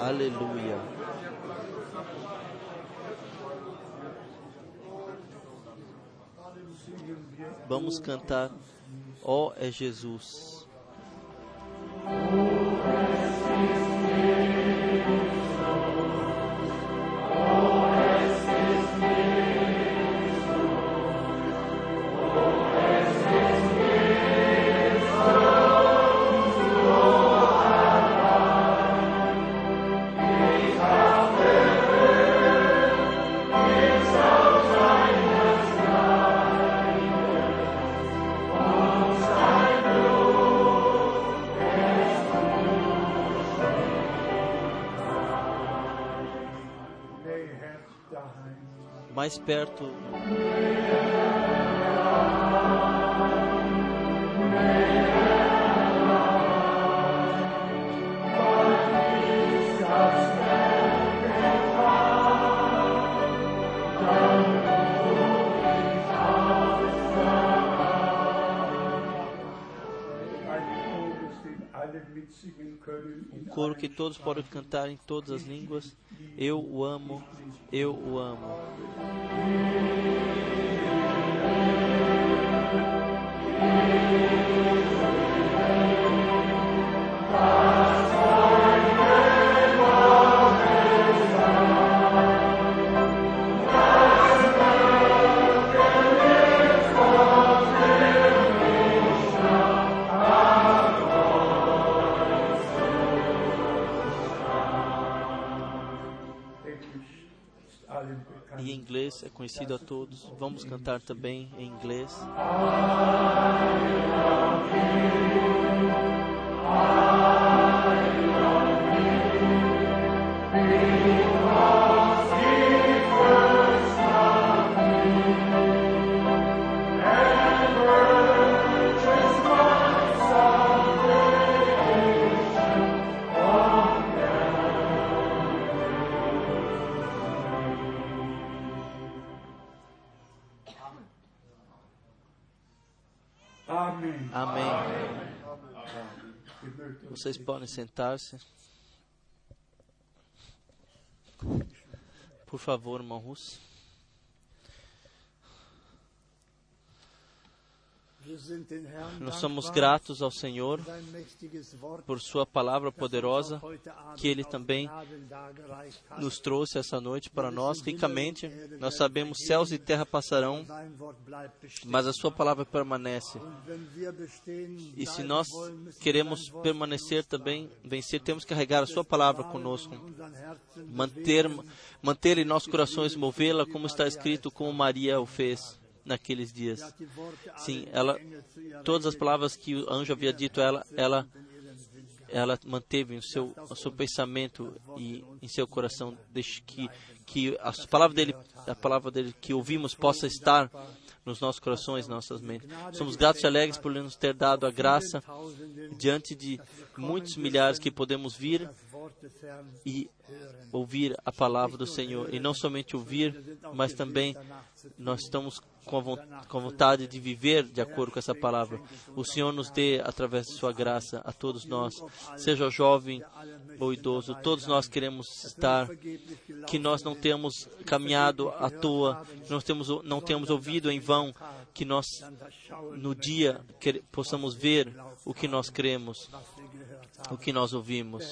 S2: Aleluia. Vamos cantar, ó oh, é Jesus. Mais perto. Um coro que todos podem cantar em todas as línguas. Eu o amo, eu o amo. inglês, é conhecido a todos. Vamos cantar também em inglês. I
S1: love
S2: you, Amém. Euch
S1: Vocês podem sentar-se. Por favor, irmão Russo. Nós somos gratos ao Senhor por Sua palavra poderosa que Ele também nos trouxe essa noite para nós ricamente. Nós sabemos céus e terra passarão, mas a Sua palavra permanece. E se nós queremos permanecer também, vencer, temos que carregar a Sua palavra conosco, manter, manter em nossos corações, movê-la, como está escrito, como Maria o fez naqueles dias. Sim, ela, todas as palavras que o anjo havia dito a ela, ela, ela manteve em seu, o seu pensamento e em seu coração, deixe que que a palavra dele, a palavra dele que ouvimos possa estar nos nossos corações, nossas mentes. Somos gratos e alegres por nos ter dado a graça diante de muitos milhares que podemos vir e ouvir a palavra do Senhor. E não somente ouvir, mas também nós estamos com a vontade de viver de acordo com essa palavra. O Senhor nos dê, através de Sua graça, a todos nós, seja jovem ou idoso, todos nós queremos estar, que nós não temos caminhado à toa, que nós temos, não temos ouvido em vão, que nós, no dia, que, possamos ver o que nós cremos, o que nós ouvimos.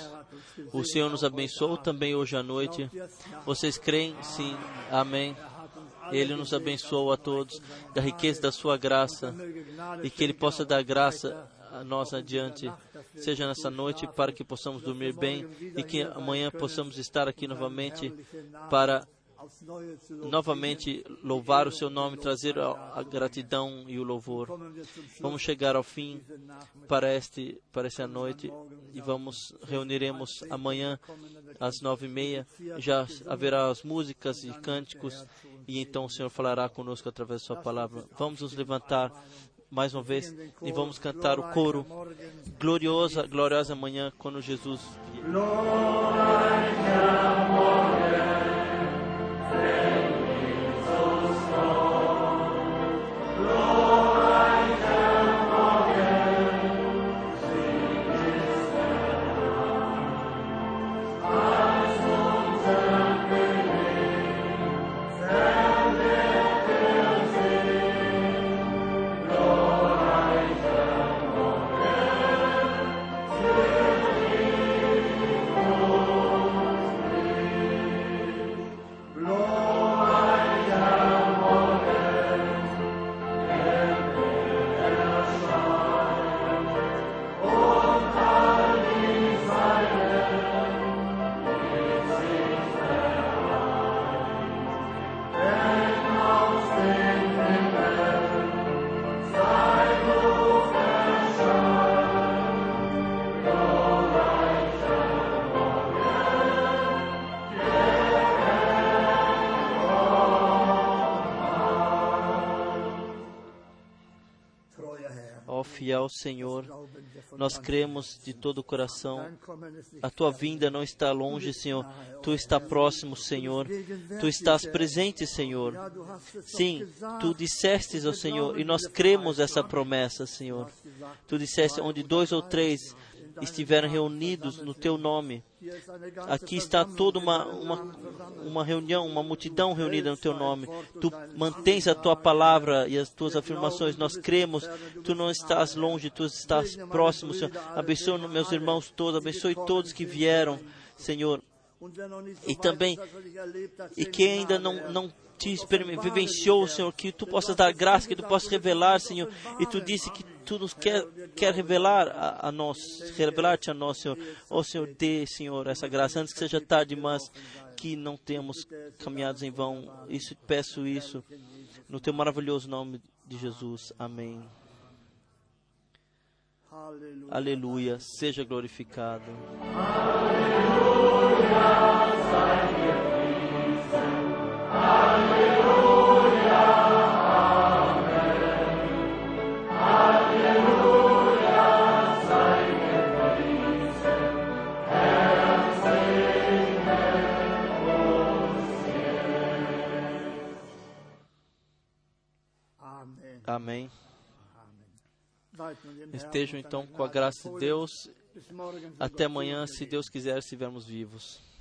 S1: O Senhor nos abençoou também hoje à noite. Vocês creem? Sim. Amém. Ele nos abençoou a todos da riqueza da sua graça e que Ele possa dar graça a nós adiante, seja nessa noite para que possamos dormir bem e que amanhã possamos estar aqui novamente para novamente louvar o seu nome, trazer a, gratidão e o louvor. Vamos chegar ao fim para este para essa noite e vamos reuniremos amanhã às nove e meia. Já haverá as músicas e cânticos e então o Senhor falará conosco através da sua palavra. Vamos nos levantar mais uma vez e vamos cantar o coro gloriosa, gloriosa manhã quando Jesus Ó fiel Senhor, nós cremos de todo o coração. A tua vinda não está longe, Senhor. Tu está próximo, Senhor. Tu estás presente, Senhor. Sim, tu dissestes ao Senhor e nós cremos essa promessa, Senhor. Tu disseste onde dois ou três estiverem reunidos no teu nome. Aqui está toda uma, uma, uma reunião, uma multidão reunida no teu nome. Tu mantens a tua palavra e as tuas afirmações. Nós cremos. Tu não estás longe, tu estás próximo, Senhor. Abençoe meus irmãos todos, abençoe todos que vieram, Senhor. E também, e quem ainda não, não te vivenciou, Senhor, que tu possas dar graça, que tu possas revelar, Senhor. E tu disse que tu nos quer, quer revelar a, a nós, revelar-te a nós, Senhor. Oh, Senhor, dê, Senhor, essa graça antes que seja tarde, mas que não temos caminhados em vão. Isso peço isso no teu maravilhoso nome de Jesus. Amém. Aleluia. Aleluia. Seja glorificado. Aleluia. Amém.
S3: Estejam então com a graça de Deus. Até amanhã, se Deus quiser, se estivermos vivos.